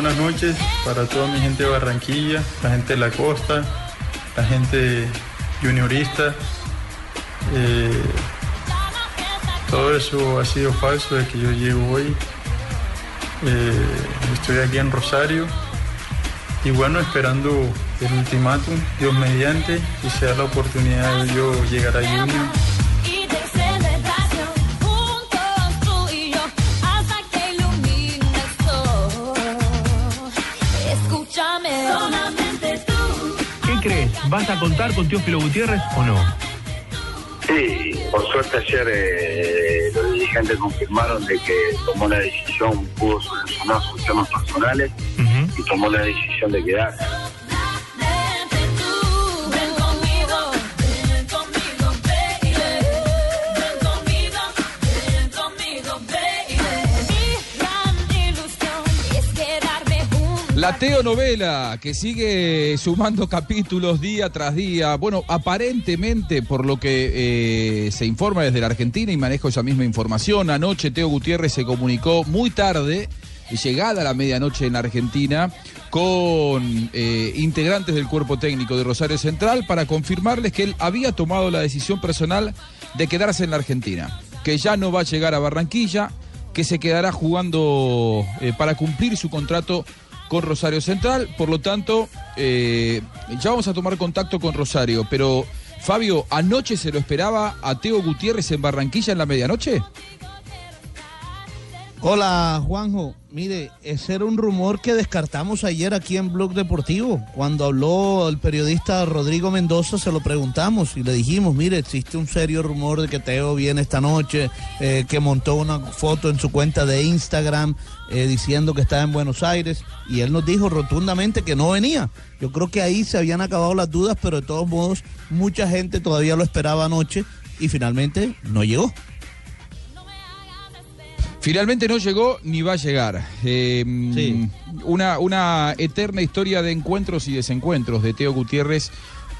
Buenas noches para toda mi gente de Barranquilla, la gente de la costa, la gente juniorista. Eh, todo eso ha sido falso de que yo llego hoy. Eh, estoy aquí en Rosario y bueno, esperando el ultimátum, Dios mediante, y sea la oportunidad de yo llegar a Junior. ¿Qué crees? ¿Vas a contar con Teófilo Gutiérrez o no? Sí, por suerte ayer eh, los dirigentes confirmaron de que tomó la decisión, pudo solucionar sus temas personales y tomó la decisión de quedarse. La Teonovela, que sigue sumando capítulos día tras día. Bueno, aparentemente, por lo que eh, se informa desde la Argentina y manejo esa misma información, anoche Teo Gutiérrez se comunicó muy tarde, llegada la medianoche en Argentina, con eh, integrantes del cuerpo técnico de Rosario Central para confirmarles que él había tomado la decisión personal de quedarse en la Argentina, que ya no va a llegar a Barranquilla, que se quedará jugando eh, para cumplir su contrato con Rosario Central. Por lo tanto, eh, ya vamos a tomar contacto con Rosario. Pero, Fabio, ¿anoche se lo esperaba a Teo Gutiérrez en Barranquilla en la medianoche? Hola Juanjo, mire, ese era un rumor que descartamos ayer aquí en Blog Deportivo. Cuando habló el periodista Rodrigo Mendoza se lo preguntamos y le dijimos, mire, existe un serio rumor de que Teo viene esta noche, eh, que montó una foto en su cuenta de Instagram eh, diciendo que estaba en Buenos Aires y él nos dijo rotundamente que no venía. Yo creo que ahí se habían acabado las dudas, pero de todos modos mucha gente todavía lo esperaba anoche y finalmente no llegó. Finalmente no llegó ni va a llegar. Eh, Sí. una, una eterna historia de encuentros y desencuentros de Teo Gutiérrez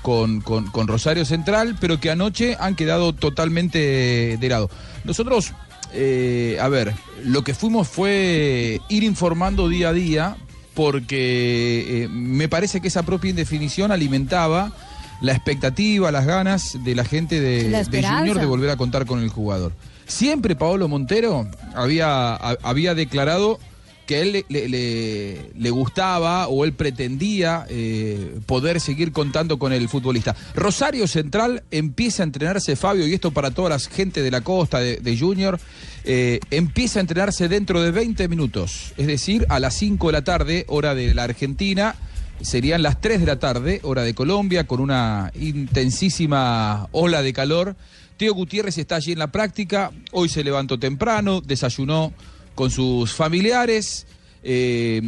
con, con- con Rosario Central, pero que anoche han quedado totalmente de lado. Nosotros, eh, a ver, lo que fuimos fue ir informando día a día, porque eh, me parece que esa propia indefinición alimentaba la expectativa, las ganas de la gente de, La de esperanza. Junior de volver a contar con el jugador. Siempre Paolo Montero había, había declarado que él le, gustaba o él pretendía eh, poder seguir contando con el futbolista. Rosario Central empieza a entrenarse, Fabio, y esto para toda la gente de la costa de, de Junior, eh, empieza a entrenarse dentro de 20 minutos, es decir, a las 5 de la tarde, hora de la Argentina. Serían las 3 de la tarde, hora de Colombia, con una intensísima ola de calor. Teo Gutiérrez está allí en la práctica. Hoy se levantó temprano, desayunó con sus familiares, eh,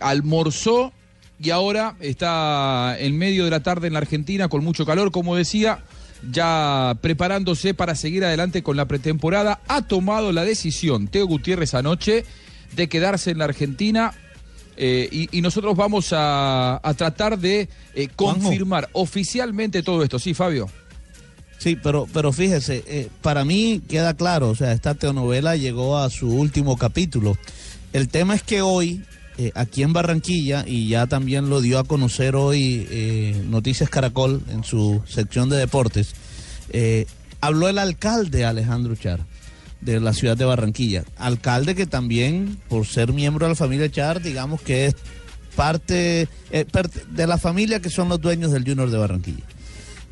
almorzó y ahora está en medio de la tarde en la Argentina con mucho calor, como decía, ya preparándose para seguir adelante con la pretemporada. Ha tomado la decisión, Teo Gutiérrez anoche, de quedarse en la Argentina. eh, y, y nosotros vamos a, a tratar de eh, confirmar oficialmente todo esto. Sí, Fabio. Sí, pero, pero fíjese, eh, para mí queda claro, o sea, esta telenovela llegó a su último capítulo. El tema es que hoy, eh, aquí en Barranquilla, y ya también lo dio a conocer hoy eh, Noticias Caracol en su sección de deportes, habló el alcalde Alejandro Char. de la ciudad de Barranquilla. Alcalde que también, por ser miembro de la familia Char, digamos que es parte de la familia que son los dueños del Junior de Barranquilla.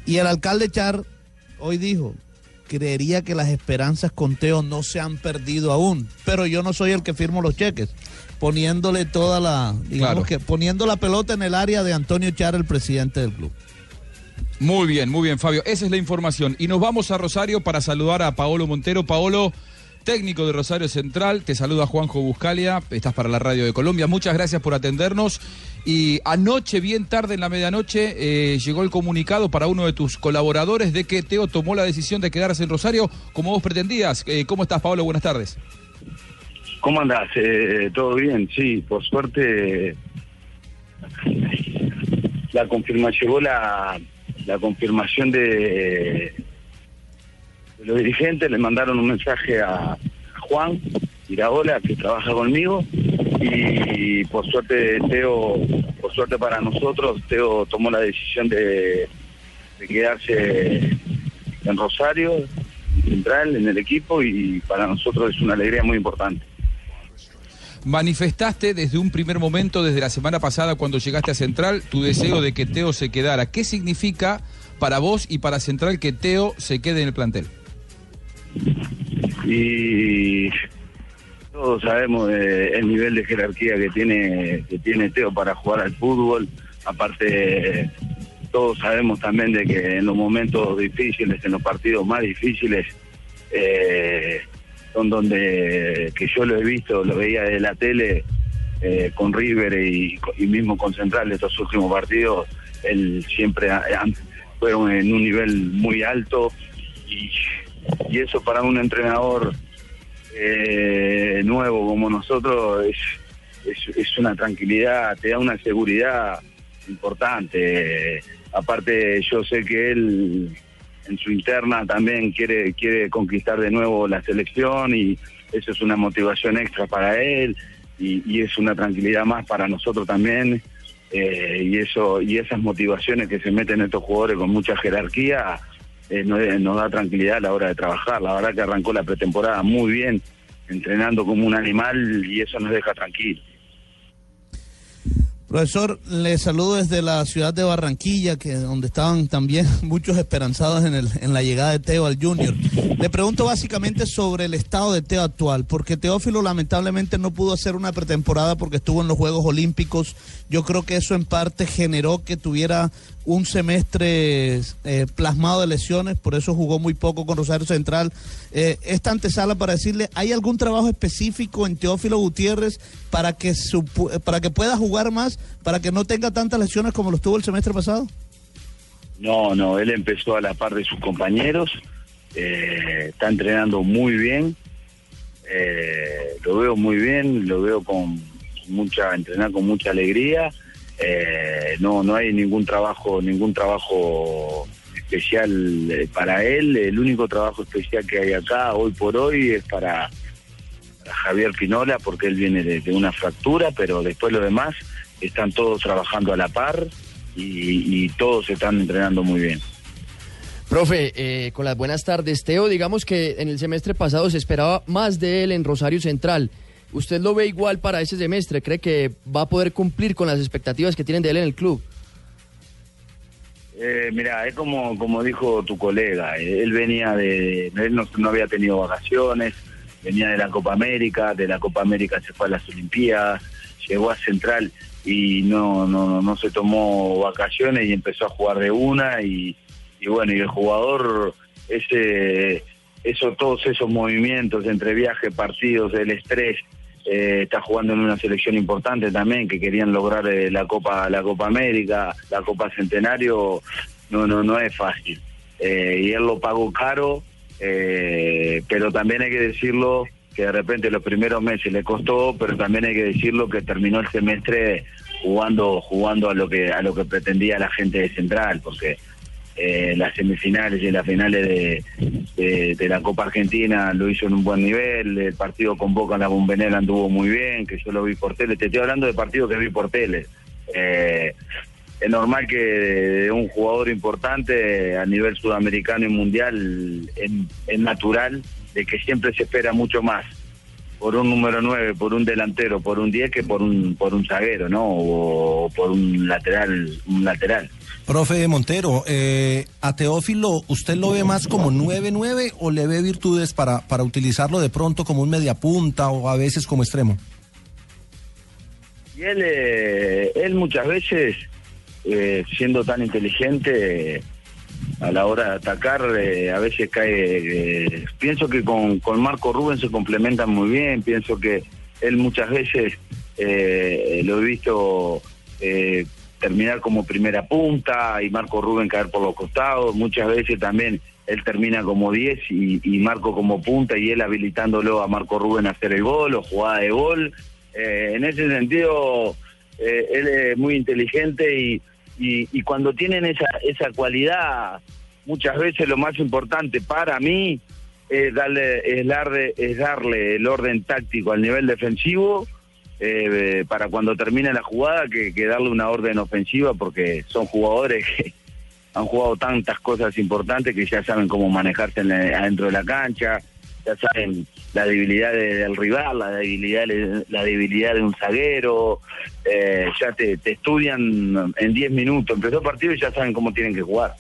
Y el alcalde Char hoy dijo, creería que las esperanzas con Teo no se han perdido aún, pero yo no soy el que firmo los cheques, poniéndole toda la, digamos Claro. que poniendo la pelota en el área de Antonio Char, el presidente del club. Muy bien, muy bien, Fabio. Esa es la información. Y nos vamos a Rosario para saludar a Paolo Montero. Paolo, técnico de Rosario Central, te saluda Juanjo Buscalia. Estás para la Radio de Colombia. Muchas gracias por atendernos. Y anoche, bien tarde en la medianoche, eh, llegó el comunicado para uno de tus colaboradores de que Teo tomó la decisión de quedarse en Rosario como vos pretendías. Eh, ¿Cómo estás, Paolo? Buenas tardes. ¿Cómo andás? Eh, ¿Todo bien? Sí, por suerte la confirmación, llegó la, confirmación de, de los dirigentes, le mandaron un mensaje a Juan Iraola, que trabaja conmigo, y por suerte Teo, por suerte para nosotros, Teo tomó la decisión de, de quedarse en Rosario, en Central, en el equipo, y para nosotros es una alegría muy importante. Manifestaste desde un primer momento, desde la semana pasada cuando llegaste a Central, tu deseo de que Teo se quedara. ¿Qué significa para vos y para Central que Teo se quede en el plantel? y todos sabemos eh, el nivel de jerarquía que tiene que tiene Teo para jugar al fútbol. Aparte todos sabemos también de que en los momentos difíciles en los partidos más difíciles eh, son donde que yo lo he visto lo veía de la tele eh, con River y, mismo con Central estos últimos partidos él siempre fueron en un nivel muy alto. Y eso para un entrenador eh, nuevo como nosotros es, es, una tranquilidad, te da una seguridad importante. Aparte yo sé que él en su interna también quiere, quiere conquistar de nuevo la selección y eso es una motivación extra para él y, y es una tranquilidad más para nosotros también. eh, y eso y esas motivaciones que se meten estos jugadores con mucha jerarquía eh, nos, nos da tranquilidad a la hora de trabajar. La verdad que arrancó la pretemporada muy bien, entrenando como un animal y eso nos deja tranquilos. Profesor, le saludo desde la ciudad de Barranquilla, que donde estaban también muchos esperanzados en, el, en la llegada de Teo al Junior. Le pregunto básicamente sobre el estado de Teo actual, porque Teófilo lamentablemente no pudo hacer una pretemporada porque estuvo en los Juegos Olímpicos. Yo creo que eso en parte generó que tuviera un semestre eh, plasmado de lesiones, por eso jugó muy poco con Rosario Central. Eh, esta antesala para decirle, ¿hay algún trabajo específico en Teófilo Gutiérrez para que, su, para que pueda jugar más, para que no tenga tantas lesiones como los tuvo el semestre pasado? No, no, él empezó a la par de sus compañeros, eh, está entrenando muy bien, lo veo muy bien, lo veo con mucha, entrenar con mucha alegría, eh, no, no hay ningún trabajo, ningún trabajo especial eh, para él, el único trabajo especial que hay acá hoy por hoy es para, Javier Pinola porque él viene de, una fractura, pero después lo demás están todos trabajando a la par y, y todos están entrenando muy bien. Profe, eh, con las buenas tardes. Teo, digamos que en el semestre pasado se esperaba más de él en Rosario Central. ¿Usted lo ve igual para ese semestre? ¿Cree que va a poder cumplir con las expectativas que tienen de él en el club? Eh, mira, es como, como dijo tu colega, eh, él venía de, él no, no había tenido vacaciones, venía de la Copa América, de la Copa América se fue a las Olimpiadas, llegó a Central y no, no, no se tomó vacaciones y empezó a jugar de una y, y bueno, y el jugador, ese, eso, todos esos movimientos entre viaje, partidos, el estrés, eh, está jugando en una selección importante también que querían lograr eh, la Copa la Copa América, la Copa Centenario, no no no es fácil. Eh, y él lo pagó caro, eh, pero también hay que decirlo que de repente los primeros meses le costó, pero también hay que decirlo que terminó el semestre jugando jugando a lo que a lo que pretendía la gente de Central, porque eh, las semifinales y las finales de, la Copa Argentina lo hizo en un buen nivel, el partido con Boca en la Bombonera anduvo muy bien, que yo lo vi por tele, te estoy hablando de partidos que vi por tele. Eh, es normal que de un jugador importante a nivel sudamericano y mundial es natural de que siempre se espera mucho más por un número 9, por un delantero, por un 10 que por un por un zaguero, ¿no? O, por un lateral, un lateral. Profe Montero, eh, a Teófilo, ¿usted lo ve más como 9-9 o le ve virtudes para, para utilizarlo de pronto como un mediapunta o a veces como extremo? Y él, eh, él muchas veces, eh, siendo tan inteligente, a la hora de atacar, eh, a veces cae. eh, pienso que con, con Marco Rubén se complementan muy bien. Pienso que él muchas veces lo he visto terminar como primera punta y Marco Rubén caer por los costados. Muchas veces también él termina como 10 y, Marco como punta y él habilitándolo a Marco Rubén a hacer el gol o jugada de gol. Eh, en ese sentido, eh, él es muy inteligente y, y, y cuando tienen esa, esa cualidad, muchas veces lo más importante para mí es darle, es darle, es darle el orden táctico al nivel defensivo eh, para cuando termine la jugada que, que darle una orden ofensiva porque son jugadores que han jugado tantas cosas importantes que ya saben cómo manejarse en la- adentro de la cancha, ya saben la debilidad de- del rival, la debilidad, la debilidad de un zaguero, eh, ya te, estudian en 10 minutos, empezó el partido y ya saben cómo tienen que jugar.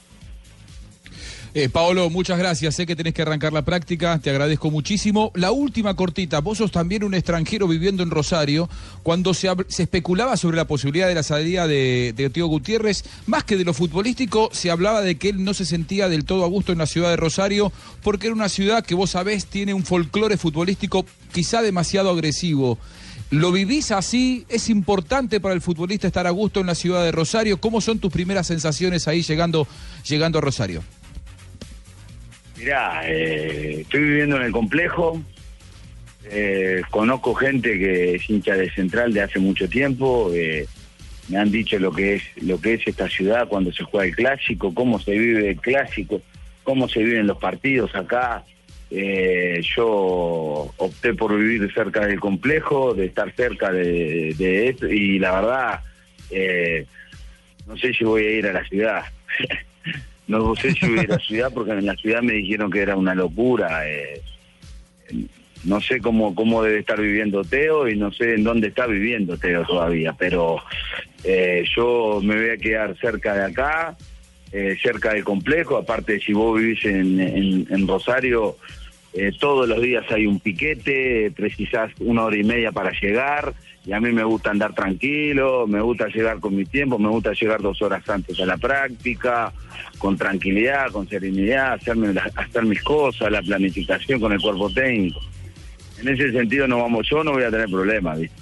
Eh, Paolo, muchas gracias. Sé que tenés que arrancar la práctica, te agradezco muchísimo. La última cortita, vos sos también un extranjero viviendo en Rosario. Cuando se, especulaba sobre la posibilidad de la salida de, de Tío Gutiérrez, más que de lo futbolístico, se hablaba de que él no se sentía del todo a gusto en la ciudad de Rosario, porque era una ciudad que vos sabés tiene un folclore futbolístico quizá demasiado agresivo. ¿Lo vivís así? ¿Es importante para el futbolista estar a gusto en la ciudad de Rosario? ¿Cómo son tus primeras sensaciones ahí llegando, llegando a Rosario? Mirá, eh, estoy viviendo en el complejo, eh, conozco gente que es hincha de Central de hace mucho tiempo, eh, me han dicho lo que es lo que es esta ciudad cuando se juega el clásico, cómo se vive el clásico, cómo se viven los partidos acá. Eh, yo opté por vivir cerca del complejo, de estar cerca de, de esto y la verdad eh, no sé si voy a ir a la ciudad. no sé si voy a la ciudad porque en la ciudad me dijeron que era una locura. eh, no sé cómo, cómo debe estar viviendo Teo y no sé en dónde está viviendo Teo todavía, pero eh, yo me voy a quedar cerca de acá, eh, cerca del complejo, aparte si vos vivís en, en- en Rosario, eh, todos los días hay un piquete, precisás una hora y media para llegar, y a mí me gusta andar tranquilo, me gusta llegar con mi tiempo, me gusta llegar dos horas antes a la práctica, con tranquilidad, con serenidad, hacerme la- hacer mis cosas, la planificación con el cuerpo técnico. En ese sentido no vamos, yo no voy a tener problemas, ¿viste?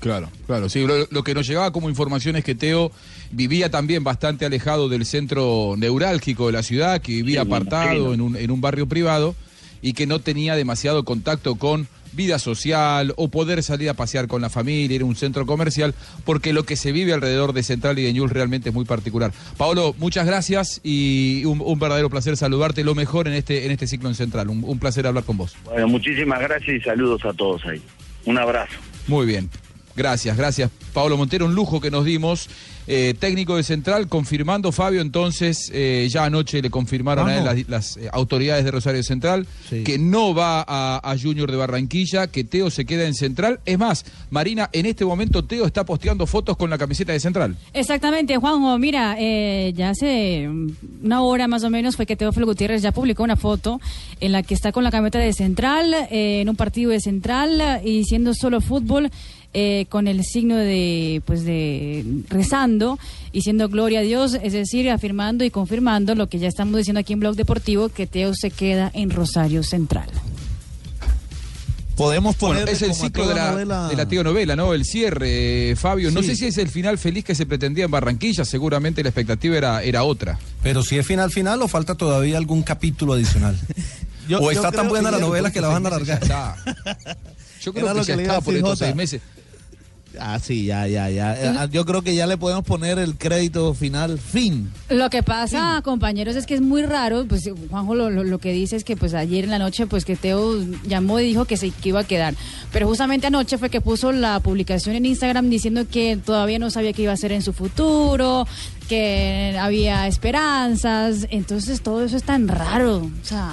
Claro, claro, sí. Lo, lo que nos llegaba como información es que Teo vivía también bastante alejado del centro neurálgico de la ciudad, que vivía Sí, apartado en un, en un barrio privado y que no tenía demasiado contacto con vida social o poder salir a pasear con la familia, ir a un centro comercial, porque lo que se vive alrededor de Central y de Ñul realmente es muy particular. Paolo, muchas gracias y un, un verdadero placer saludarte. Lo mejor en este, en este ciclo en Central. Un, un placer hablar con vos. Bueno, muchísimas gracias y saludos a todos ahí. Un abrazo. Muy bien. Gracias, gracias. Pablo Montero, un lujo que nos dimos. Eh, técnico de Central, confirmando, Fabio, entonces, eh, ya anoche le confirmaron a él las, las, eh, autoridades de Rosario Central Sí. que no va a, a Junior de Barranquilla, que Teo se queda en Central. Es más, Marina, en este momento Teo está posteando fotos con la camiseta de Central. Exactamente, Juanjo. Mira, eh, ya hace una hora más o menos fue que Teófilo Gutiérrez ya publicó una foto en la que está con la camiseta de Central, eh, en un partido de Central y siendo solo fútbol. Eh, con el signo de, pues de rezando y siendo gloria a Dios, es decir, afirmando y confirmando lo que ya estamos diciendo aquí en Blog Deportivo, que Teo se queda en Rosario Central. Podemos Bueno, poner es el ciclo de la, de la tío novela, ¿no? El cierre, eh, Fabio. No sé si es el final feliz que se pretendía en Barranquilla, seguramente la expectativa era, era otra. Pero si es final final o falta todavía algún capítulo adicional. Yo- o yo está tan buena la ya- novela que la van a alargar. Está. Yo creo Era que lo ya que le iba está a por estos seis meses. Ah, sí, ya, ya, ya. Eh, Yo creo que ya le podemos poner el crédito final, fin. Lo que pasa, compañeros, es que es muy raro, pues Juanjo lo, lo- lo que dice es que pues ayer en la noche pues que Teo llamó y dijo que se que iba a quedar, pero justamente anoche fue que puso la publicación en Instagram diciendo que todavía no sabía qué iba a hacer en su futuro, que había esperanzas, entonces todo eso es tan raro, o sea,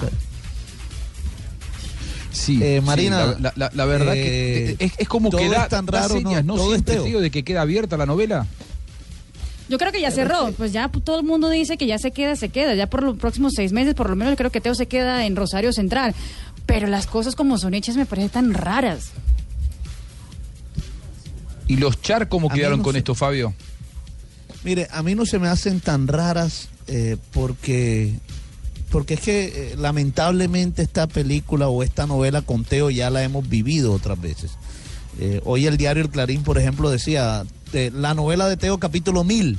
Sí, Eh, sí, Marina, la, la- la verdad eh, que es, es como que da, es tan da raro, señas, no, ¿no? todo es Siempre, Teo. tío, de que queda abierta la novela. Yo creo que ya cerró, pues ya todo el mundo dice que ya se queda, se queda, ya por los próximos seis meses, por lo menos creo que Teo se queda en Rosario Central. Pero las cosas como son hechas me parecen tan raras. ¿Y los Char cómo A quedaron no con esto, Fabio? Mire, a mí no se me hacen tan raras eh, porque porque es que eh, lamentablemente esta película o esta novela con Teo ya la hemos vivido otras veces. Eh, hoy el diario El Clarín, por ejemplo, decía eh, la novela de Teo capítulo 1000.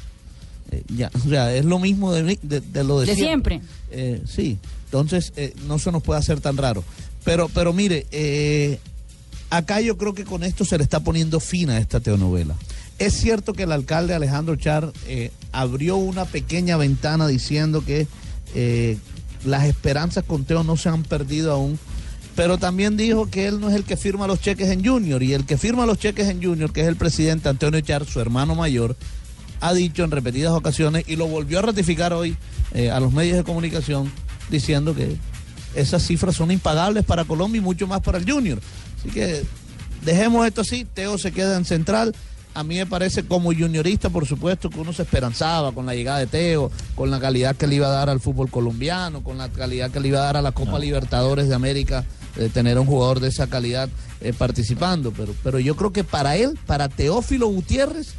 Eh, ya, o sea, es lo mismo de, de, de lo de, De siempre. Sí, entonces no se nos puede hacer tan raro. Pero, pero mire, acá yo creo que con esto se le está poniendo fin a esta telenovela. Es cierto que el alcalde Alejandro Char abrió una pequeña ventana diciendo que eh, las esperanzas con Teo no se han perdido aún, pero también dijo que él no es el que firma los cheques en Junior y el que firma los cheques en Junior, que es el presidente Antonio Char, su hermano mayor, ha dicho en repetidas ocasiones y lo volvió a ratificar hoy eh, a los medios de comunicación diciendo que esas cifras son impagables para Colombia y mucho más para el Junior. Así que dejemos esto así, Teo se queda en central. A mí me parece como juniorista, por supuesto, que uno se esperanzaba con la llegada de Teo, con la calidad que le iba a dar al fútbol colombiano, con la calidad que le iba a dar a la Copa Libertadores de América, de tener un jugador de esa calidad eh, participando. Pero, pero yo creo que para él, para Teófilo Gutiérrez,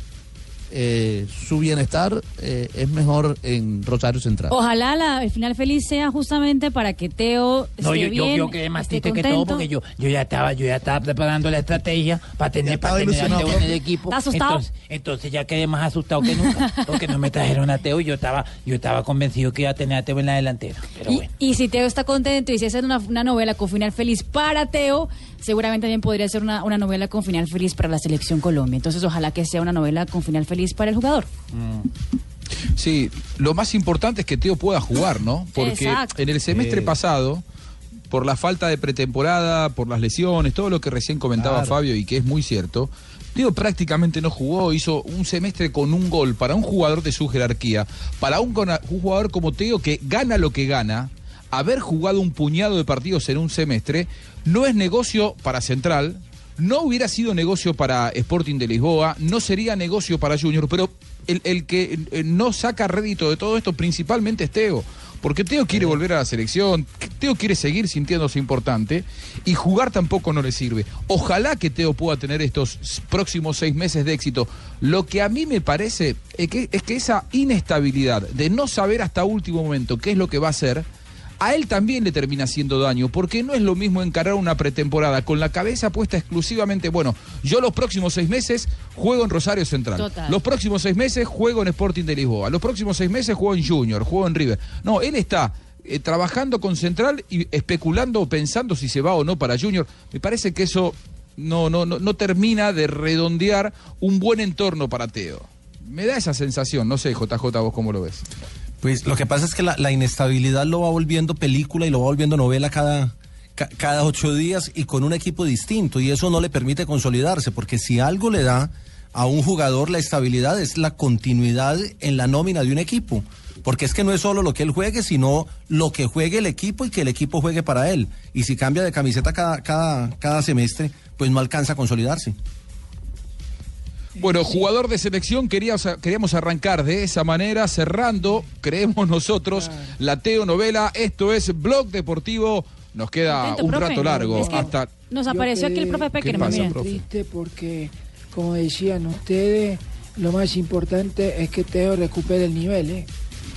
eh, su bienestar eh, es mejor en Rosario Central. Ojalá la- el final feliz sea justamente para que Teo No, esté yo, yo, bien, yo quedé más triste que todo contento. porque yo, yo ya estaba, yo ya estaba preparando la estrategia para tener, para tener a Teo en el equipo. ¿Está asustado? Entonces, entonces ya quedé más asustado que nunca, porque no me trajeron a Teo y yo estaba, yo estaba convencido que iba a tener a Teo en la delantera. Pero Y, bueno. y si Teo está contento y si hace una, una novela con final feliz para Teo, seguramente también podría ser una, una novela con final feliz para la selección Colombia. Entonces, ojalá que sea una novela con final feliz para el jugador. Sí, lo más importante es que Teo pueda jugar, ¿no? Porque Exacto. en el semestre Eh. pasado, por la falta de pretemporada, por las lesiones, todo lo que recién comentaba Claro. Fabio y que es muy cierto, Teo prácticamente no jugó, hizo un semestre con un gol para un jugador de su jerarquía, para un, un jugador como Teo que gana lo que gana, haber jugado un puñado de partidos en un semestre no es negocio para Central, no hubiera sido negocio para Sporting de Lisboa, no sería negocio para Junior, pero el, que no saca rédito de todo esto principalmente es Teo. Porque Teo quiere volver a la selección, Teo quiere seguir sintiéndose importante y jugar tampoco no le sirve. Ojalá que Teo pueda tener estos próximos seis meses de éxito. Lo que a mí me parece es que, es que esa inestabilidad de no saber hasta último momento qué es lo que va a hacer, a él también le termina haciendo daño, porque no es lo mismo encarar una pretemporada con la cabeza puesta exclusivamente, bueno, yo los próximos seis meses juego en Rosario Central, Total. los próximos seis meses juego en Sporting de Lisboa, los próximos seis meses juego en Junior, juego en River. No, él está eh, trabajando con Central y especulando, pensando si se va o no para Junior. Me parece que eso no, no, no, no termina de redondear un buen entorno para Teo. Me da esa sensación, no sé, JJ, vos cómo lo ves. Pues lo que pasa es que la, inestabilidad lo va volviendo película y lo va volviendo novela cada, ca- cada ocho días y con un equipo distinto y eso no le permite consolidarse porque si algo le da a un jugador la estabilidad es la continuidad en la nómina de un equipo. Porque es que no es solo lo que él juegue, sino lo que juegue el equipo y que el equipo juegue para él. Y si cambia de camiseta cada, cada, cada semestre, pues no alcanza a consolidarse. Bueno, jugador de selección, queríamos, queríamos arrancar de esa manera, cerrando, creemos nosotros, la Teo novela. Esto es Blog Deportivo. Nos queda Intento, un profe. rato largo Es que hasta. Nos apareció aquí el profe ¿Qué Peckerman. pasa, profe? triste porque, como decían ustedes, lo más importante es que Teo recupere el nivel, ¿eh?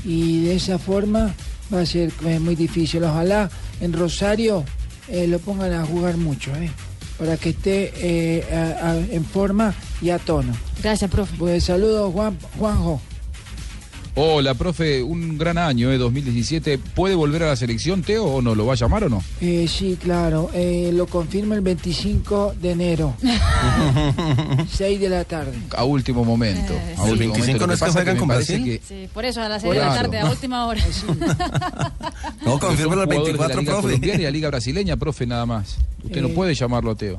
Y de esa forma va a ser eh, muy difícil. Ojalá en Rosario eh, lo pongan a jugar mucho, ¿eh? Para que esté eh, a- a- en forma y a tono. Gracias, profe. Pues saludos, Juan, Juanjo. Hola, profe, un gran año, eh, 2017. ¿Puede volver a la selección, Teo, o no? ¿Lo va a llamar o no? Eh, sí, claro, eh, lo confirma el 25 de enero, 6 de la tarde. A último momento. Eh, a sí. último ¿El 25 momento. Lo no es que juegan con Brasil? que- Sí, por eso a las 6 de la Claro. tarde, a última hora. No, son confirma el jugadores de la 24, Liga profe. Colombiana y la Liga Brasileña, profe, nada más. Usted no Eh. puede llamarlo a Teo.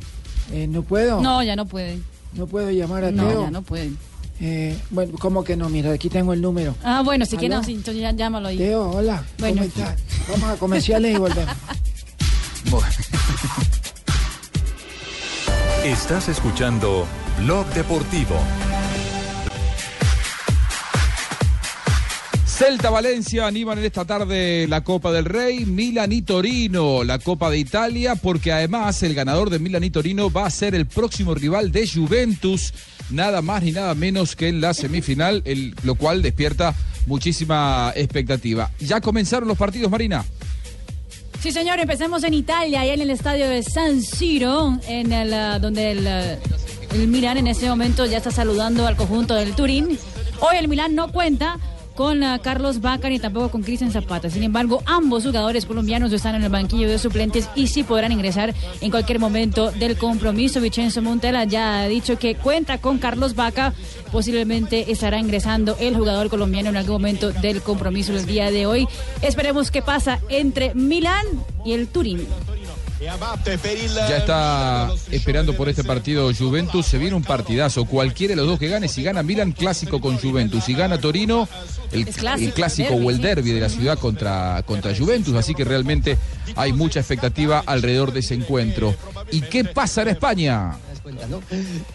Eh, ¿No puedo? No, ya no pueden. ¿No puedo llamar a No, Teo? ya no pueden. Eh, bueno, ¿cómo que no? Mira, aquí tengo el número. Ah, bueno, si sí, entonces ya llámalo ahí. Teo, hola. Bueno. ¿Cómo estás? Vamos a comerciales y volvemos. Bueno. Estás escuchando Blog Deportivo. Celta Valencia animan en esta tarde la Copa del Rey, Milan y Torino, la Copa de Italia, porque además el ganador de Milan y Torino va a ser el próximo rival de Juventus, nada más ni nada menos que en la semifinal, lo cual despierta muchísima expectativa. Ya comenzaron los partidos, Marina. Sí, señor, empecemos en Italia, allá en el estadio de San Siro, en el, ah, donde el, ah, el Milán en este momento ya está saludando al conjunto del Turín. Hoy el Milán no cuenta con ah, Carlos Vaca ni tampoco con Cristian Zapata. Sin embargo, ambos jugadores colombianos están en el banquillo de suplentes y sí podrán ingresar en cualquier momento del compromiso. Vicenzo Montella ya ha dicho que cuenta con Carlos Vaca. Posiblemente estará ingresando el jugador colombiano en algún momento del compromiso el día de hoy. Esperemos qué pasa entre Milán y el Turín. Ya está esperando por este partido Juventus. Se viene un partidazo. Cualquiera de los dos que gane, si gana Milan, clásico con Juventus. Si gana Torino, el, clásico, el clásico derbi, o el derby de la ciudad contra, contra Juventus. Así que realmente hay mucha expectativa alrededor de ese encuentro. ¿Y qué pasa en España? ¿No?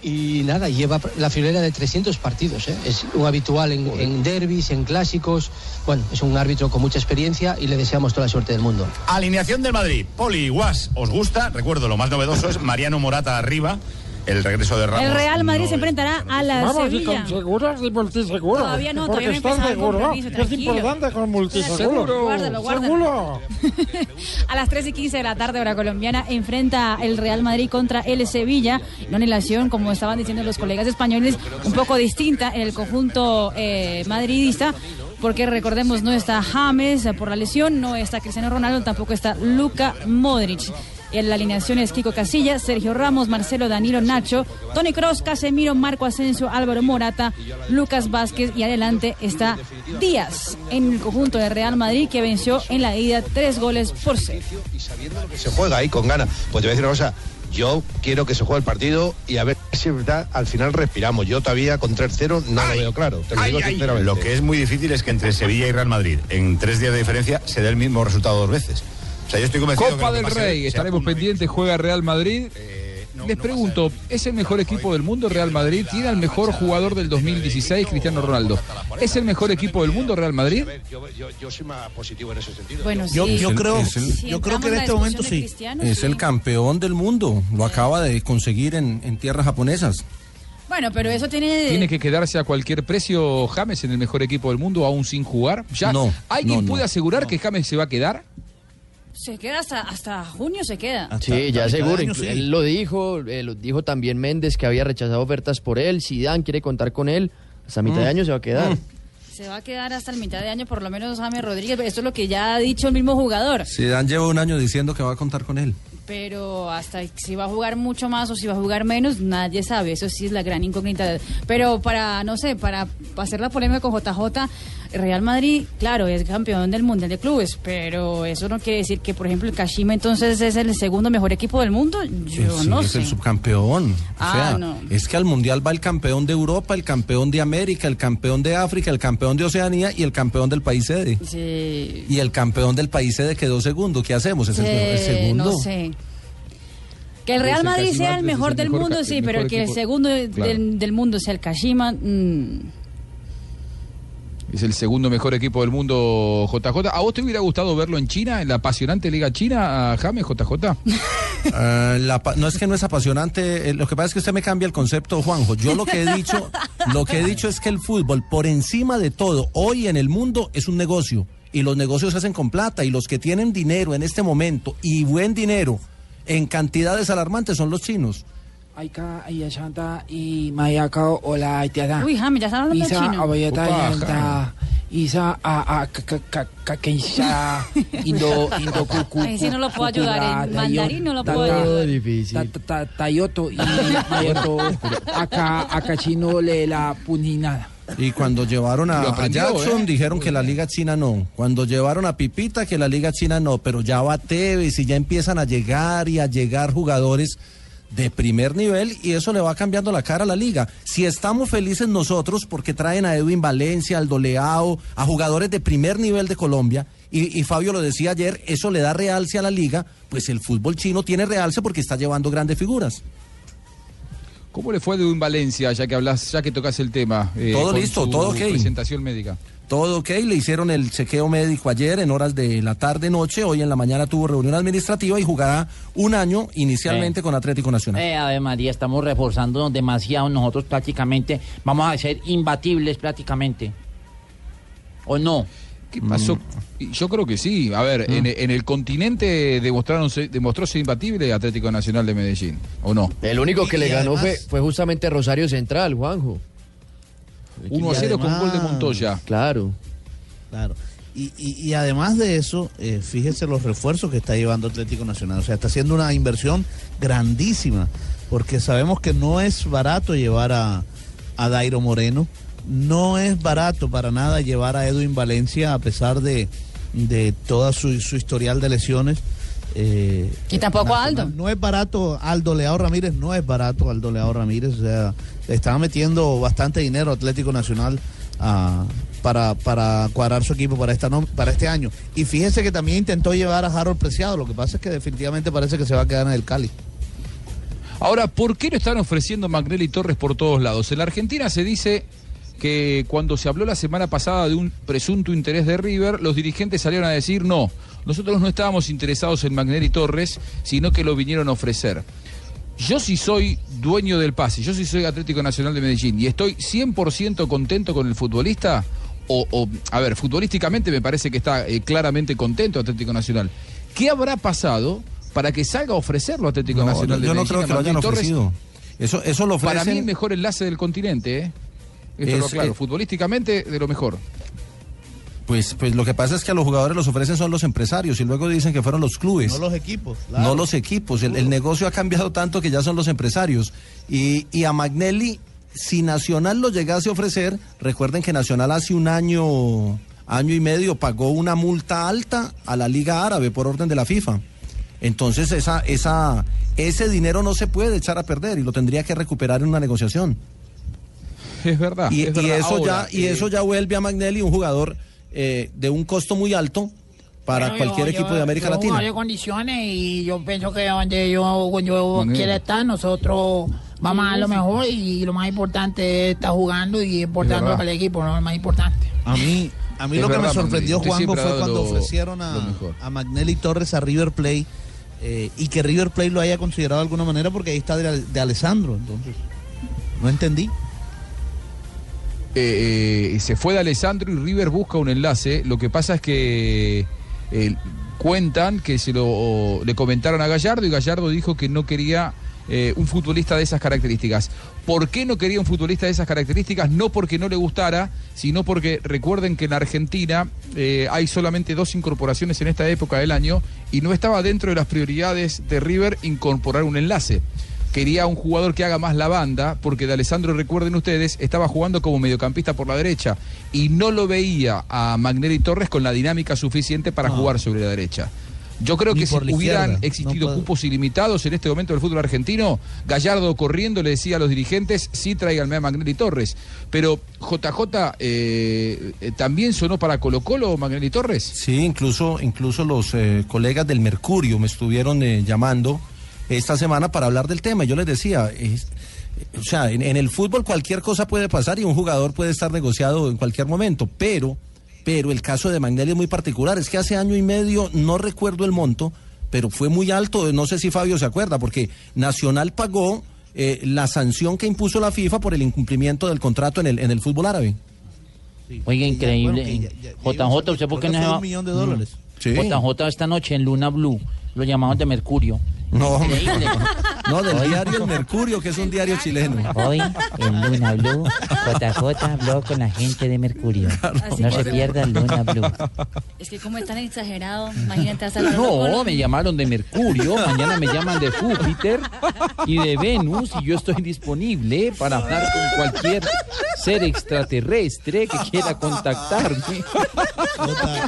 Y nada, lleva la friolera de 300 partidos. ¿eh? Es un habitual en, en derbis, en clásicos. Bueno, es un árbitro con mucha experiencia y le deseamos toda la suerte del mundo. Alineación del Madrid. Poli, Guas, ¿os gusta? Recuerdo, lo más novedoso es Mariano Morata arriba, el regreso de Ramos. El Real Madrid no se enfrentará a la Vamos, Sevilla. con seguros y multiseguros. Todavía no, Porque todavía no seguro, es importante con multiseguro. Guárdalo, guárdalo. Seguro. A las 3 y 15 de la tarde, hora colombiana, enfrenta el Real Madrid contra el Sevilla. Una relación, como estaban diciendo los colegas españoles, un poco distinta en el conjunto eh, madridista. Porque recordemos, no está James por la lesión, no está Cristiano Ronaldo, tampoco está Luka Modric. En la alineación es Kiko Casillas, Sergio Ramos, Marcelo Danilo Nacho, Tony Cross, Casemiro, Marco Asensio, Álvaro Morata, Lucas Vázquez y adelante está Díaz en el conjunto de Real Madrid que venció en la ida tres goles por cero. se juega ahí con ganas. Pues te voy a decir una cosa, yo quiero que se juegue el partido y a ver si es verdad, al final respiramos. Yo todavía con 3-0 no lo veo claro, te lo digo Ay, ay, sinceramente. Lo que es muy difícil es que entre Sevilla y Real Madrid, en tres días de diferencia, se dé el mismo resultado dos veces. O sea, yo estoy convencido Copa que del Rey, estaremos pendientes, juega Real Madrid. Les pregunto, ¿es el mejor equipo del mundo Real Madrid? ¿Tiene al mejor jugador del 2016, Cristiano Ronaldo? ¿Es el mejor equipo del mundo Real Madrid? Yo, yo- yo soy más positivo en ese sentido. Bueno, Yo, sí. yo creo, yo creo que en este momento sí. Es el campeón del mundo. Lo acaba de conseguir en, en tierras japonesas. Bueno, pero eso tiene... ¿Tiene que quedarse a cualquier precio James en el mejor equipo del mundo aún sin jugar? ¿Ya No, ¿Alguien no, no, puede asegurar que James se va a quedar? Se queda hasta, hasta junio, se queda. Sí, ya seguro. año, sí. Él lo dijo, eh, lo dijo también Méndez que había rechazado ofertas por él. Zidane quiere contar con él. Hasta mitad de año se va a quedar. Se va a quedar hasta el mitad de año, por lo menos James Rodríguez. Esto es lo que ya ha dicho el mismo jugador. Zidane lleva un año diciendo que va a contar con él. Pero hasta si va a jugar mucho más o si va a jugar menos, nadie sabe. Eso sí es la gran incógnita. Pero para, no sé, para hacer la polémica con JJ, Real Madrid, claro, es campeón del Mundial de Clubes, pero eso no quiere decir que, por ejemplo, el Kashima entonces es el segundo mejor equipo del mundo. Yo Sí, no es sé. el subcampeón. Ah, o sea, no. es que al mundial va el campeón de Europa, el campeón de América, el campeón de África, el campeón de Oceanía y el campeón del país sede. Sí. Y el campeón del país sede quedó segundo. ¿Qué hacemos? ¿Es el, el segundo? No sé. Que el Pues Real el Madrid Kashima sea el mejor el del mejor mundo, sí, pero que el segundo Claro. del mundo sea el Kashima. mm, Es el segundo mejor equipo del mundo, JJ. ¿A vos te hubiera gustado verlo en China, en la apasionante Liga China, James, JJ? Ah, la pa- no es que no es apasionante, eh, lo que pasa es que usted me cambia el concepto, Juanjo. Yo lo que he dicho, lo que he dicho es que el fútbol, por encima de todo, hoy en el mundo es un negocio y los negocios se hacen con plata y los que tienen dinero en este momento y buen dinero en cantidades alarmantes son los chinos. Aika Ayashanta y Mayakao o la Haitiada. Uy, James, ya están hablando Isa chino. Abayata Yanta. Isa a a ka- ka- ka- ka- Keisha Indo Indo Kuku. Ay, sí, no lo puedo ayudar, en mandarín no lo puedo ayudar. Difícil. ta- ta- ta- Tayoto y Mayoto. Acá acá chino le la puninada. Y cuando llevaron a, Lo a aprendió, Jackson ¿eh? dijeron que la Liga China no. Cuando llevaron a Pipita que la Liga China no. Pero ya va Tevez y ya empiezan a llegar y a llegar jugadores de primer nivel y eso le va cambiando la cara a la liga. Si estamos felices nosotros porque traen a Edwin Valencia, al Doleao, a jugadores de primer nivel de Colombia, y, y Fabio lo decía ayer, eso le da realce a la liga, pues el fútbol chino tiene realce porque está llevando grandes figuras. ¿Cómo le fue de un Valencia, ya que hablas, ya que tocas el tema? eh, Todo listo, todo ok. Presentación médica. Todo ok, le hicieron el chequeo médico ayer en horas de la tarde noche, hoy en la mañana tuvo reunión administrativa y jugará un año inicialmente con Atlético Nacional. Eh, Ave María, estamos reforzándonos demasiado. Nosotros prácticamente vamos a ser imbatibles prácticamente. ¿O no? ¿Qué pasó? Y Yo creo que sí. A ver, en, en el continente demostraron, demostró ser imbatible Atlético Nacional de Medellín, ¿o no? El único que Y- le y ganó fue justamente Rosario Central, Juanjo. 1 a 0 con gol de Montoya. Claro. Claro. Y, y- y además de eso, eh, fíjese los refuerzos que está llevando Atlético Nacional. O sea, está haciendo una inversión grandísima, porque sabemos que no es barato llevar a, a Dairo Moreno, no es barato para nada llevar a Edwin Valencia, a pesar de, de toda su, su historial de lesiones. Eh, Y tampoco. Aldo. No es barato Aldo Leao Ramírez, no es barato Aldo Leao Ramírez. O sea, le estaba metiendo bastante dinero Atlético Nacional ah, para, para cuadrar su equipo para, esta no- para este año. Y fíjese que también intentó llevar a Harold Preciado. Lo que pasa es que definitivamente parece que se va a quedar en el Cali. Ahora, ¿por qué no están ofreciendo Magnelli Torres por todos lados? En la Argentina se dice que cuando se habló la semana pasada de un presunto interés de River, los dirigentes salieron a decir no, nosotros no estábamos interesados en Magnelli Torres, sino que lo vinieron a ofrecer. Yo sí soy dueño del pase, yo sí soy Atlético Nacional de Medellín y estoy 100% contento con el futbolista, o, o, a ver, futbolísticamente me parece que está eh, claramente contento Atlético Nacional. ¿Qué habrá pasado para que salga a ofrecerlo Atlético No, Nacional de yo no Medellín creo a que lo hayan ofrecido. Eso, eso lo ofrecen. Para mí el mejor enlace del continente, ¿eh? Esto lo Es, claro, eh, futbolísticamente de lo mejor. Pues, pues lo que pasa es que a los jugadores los ofrecen son los empresarios y luego dicen que fueron los clubes. No los equipos. No los equipos. El, el negocio ha cambiado tanto que ya son los empresarios. Y, y a Magnelli, si Nacional lo llegase a ofrecer, recuerden que Nacional hace un año, año y medio pagó una multa alta a la Liga Árabe por orden de la FIFA. Entonces esa, esa, ese dinero no se puede echar a perder y lo tendría que recuperar en una negociación. Es verdad. Y, es y verdad. eso Ahora, ya, y eh, eso ya vuelve a Magnelli un jugador eh, de un costo muy alto para Bueno, cualquier yo- equipo yo- de América yo Latina. de condiciones y yo pienso que donde yo, yo quiera estar, nosotros vamos a dar lo mejor y lo más importante es estar jugando y importando para el equipo, ¿no? Lo más importante. A mí, a mí Es lo que verdad, me sorprendió, Juanjo, fue cuando lo- ofrecieron a, a Magnelli Torres a River Plate eh, y que River Plate lo haya considerado de alguna manera porque ahí está de, de Alessandro. Entonces, no entendí. Eh, eh, se fue de Alessandro y River busca un enlace. Lo que pasa es que eh, cuentan que se lo le comentaron a Gallardo y Gallardo dijo que no quería un futbolista de esas características. ¿Por qué no quería un futbolista de esas características? No porque no le gustara, sino porque recuerden que en Argentina hay solamente dos incorporaciones en esta época del año y no estaba dentro de las prioridades de River incorporar un enlace quería un jugador que haga más la banda, porque de Alessandro, recuerden ustedes, estaba jugando como mediocampista por la derecha y no lo veía a Magnelli Torres con la dinámica suficiente para jugar sobre la derecha. Yo creo Ni que si hubieran existido no cupos ilimitados en este momento del fútbol argentino, Gallardo corriendo le decía a los dirigentes, sí tráiganme a Magnelli Torres. Pero JJ eh, eh, también sonó para Colo Colo Magnelli Torres. Sí, incluso, incluso los eh, colegas del Mercurio me estuvieron eh, llamando esta semana para hablar del tema. Yo les decía, es- o sea, en, en el fútbol cualquier cosa puede pasar y un jugador puede estar negociado en cualquier momento, pero, pero el caso de Magnelli es muy particular. Es que hace año y medio, no recuerdo el monto, pero fue muy alto. No sé si Fabio se acuerda, porque Nacional pagó eh, la sanción que impuso la FIFA por el incumplimiento del contrato en el, en el fútbol árabe. Oiga, increíble. bueno, ya- ya JJ, ¿usted por qué no se fue va? un millón de dólares. Sí. JJ esta noche en Luna Blue. Lo llamamos de Mercurio. No. Increíble. No, del Hoy- diario El Mercurio, que es un diario chileno. Hoy en Luna Blue, JJ habló con la gente de Mercurio. No se pierda Luna Blue. Es que como es tan exagerado, imagínate hasta No, con- me llamaron de Mercurio, mañana me llaman de Júpiter y de Venus y yo estoy disponible para hablar con cualquier ser extraterrestre que quiera contactarme. Jota,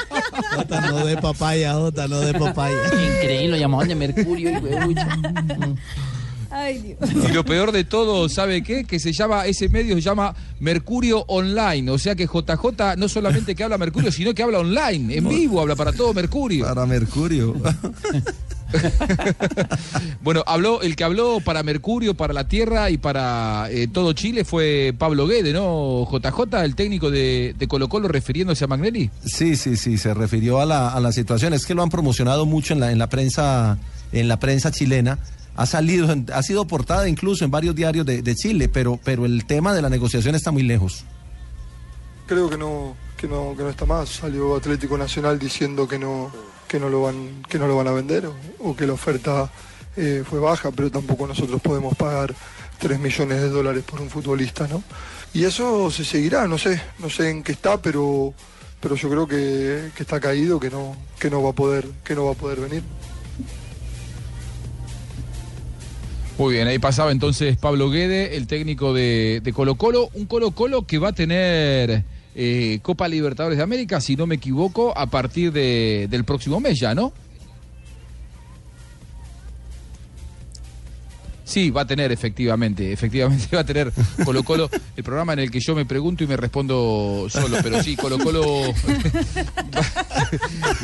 Jota, no de papaya, Jota, no de papaya. Increíble, lo llamaban de Mercurio y huevucha. Ay, Dios. Y lo peor de todo, ¿sabe qué? Que se llama, ese medio se llama Mercurio Online. O sea que JJ no solamente que habla Mercurio, sino que habla online, en vivo, habla para todo Mercurio. Para Mercurio. Bueno, habló, el que habló para Mercurio, para la Tierra y para eh, todo Chile fue Pablo Guede, ¿no? JJ, el técnico de, de Colo Colo, refiriéndose a Magnelli. Sí, sí, sí, se refirió a la, a la situación. Es que lo han promocionado mucho en la, en la prensa, en la prensa chilena. Ha salido, ha sido portada incluso en varios diarios de, de Chile, pero, pero el tema de la negociación está muy lejos. Creo que no, que no, que no está más. Salió Atlético Nacional diciendo que no, que no lo van, que no lo van a vender o, que la oferta eh, fue baja, pero tampoco nosotros podemos pagar 3 millones de dólares por un futbolista, ¿no? Y eso se seguirá, no sé, no sé en qué está, pero, pero yo creo que, que está caído, que no, que no va a poder, que no va a poder venir. Muy bien, ahí pasaba entonces Pablo Guede, el técnico de, de Colo Colo, un Colo Colo que va a tener eh, Copa Libertadores de América, si no me equivoco, a partir de- del próximo mes ya, ¿no? Sí, va a tener, efectivamente, efectivamente va a tener Colo Colo, el programa en el que yo me pregunto y me respondo solo, pero sí, Colo Colo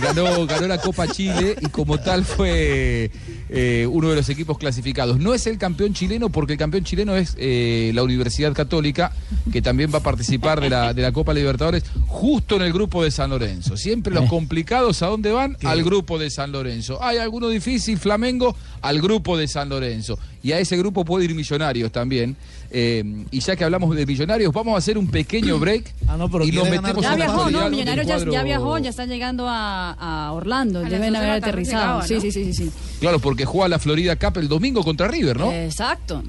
ganó, ganó la Copa Chile y como tal fue eh, uno de los equipos clasificados. No es el campeón chileno porque el campeón chileno es eh, la Universidad Católica, que también va a participar de la, de la Copa Libertadores justo en el grupo de San Lorenzo. Siempre los complicados, ¿a dónde van? Al grupo de San Lorenzo. Hay alguno difícil, Flamengo, al grupo de San Lorenzo. Y a ese grupo puede ir Millonarios también. Eh, y ya que hablamos de Millonarios, vamos a hacer un pequeño break Ah, no, pero y metemos Ya en viajó, ¿no? Millonarios ya, cuadro- ya viajó, ya están llegando a, a Orlando. A Deben haber aterrizado. llegaba, Sí, ¿no? sí, sí, sí, sí. Claro, porque juega la Florida Cup el domingo contra River, ¿no? Exacto.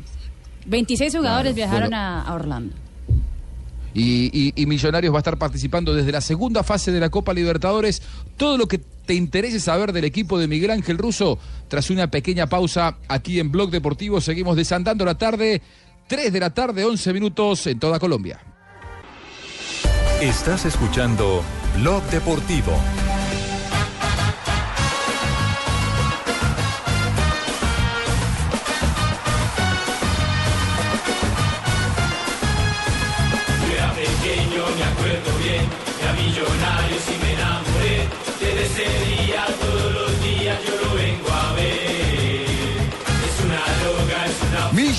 26 jugadores Claro, viajaron bueno. a, a Orlando. Y, y- y Millonarios va a estar participando desde la segunda fase de la Copa Libertadores. Todo lo que te interese saber del equipo de Miguel Ángel Russo, tras una pequeña pausa aquí en Blog Deportivo, seguimos desandando la tarde, 3 de la tarde, 11 minutos en toda Colombia. Estás escuchando Blog Deportivo.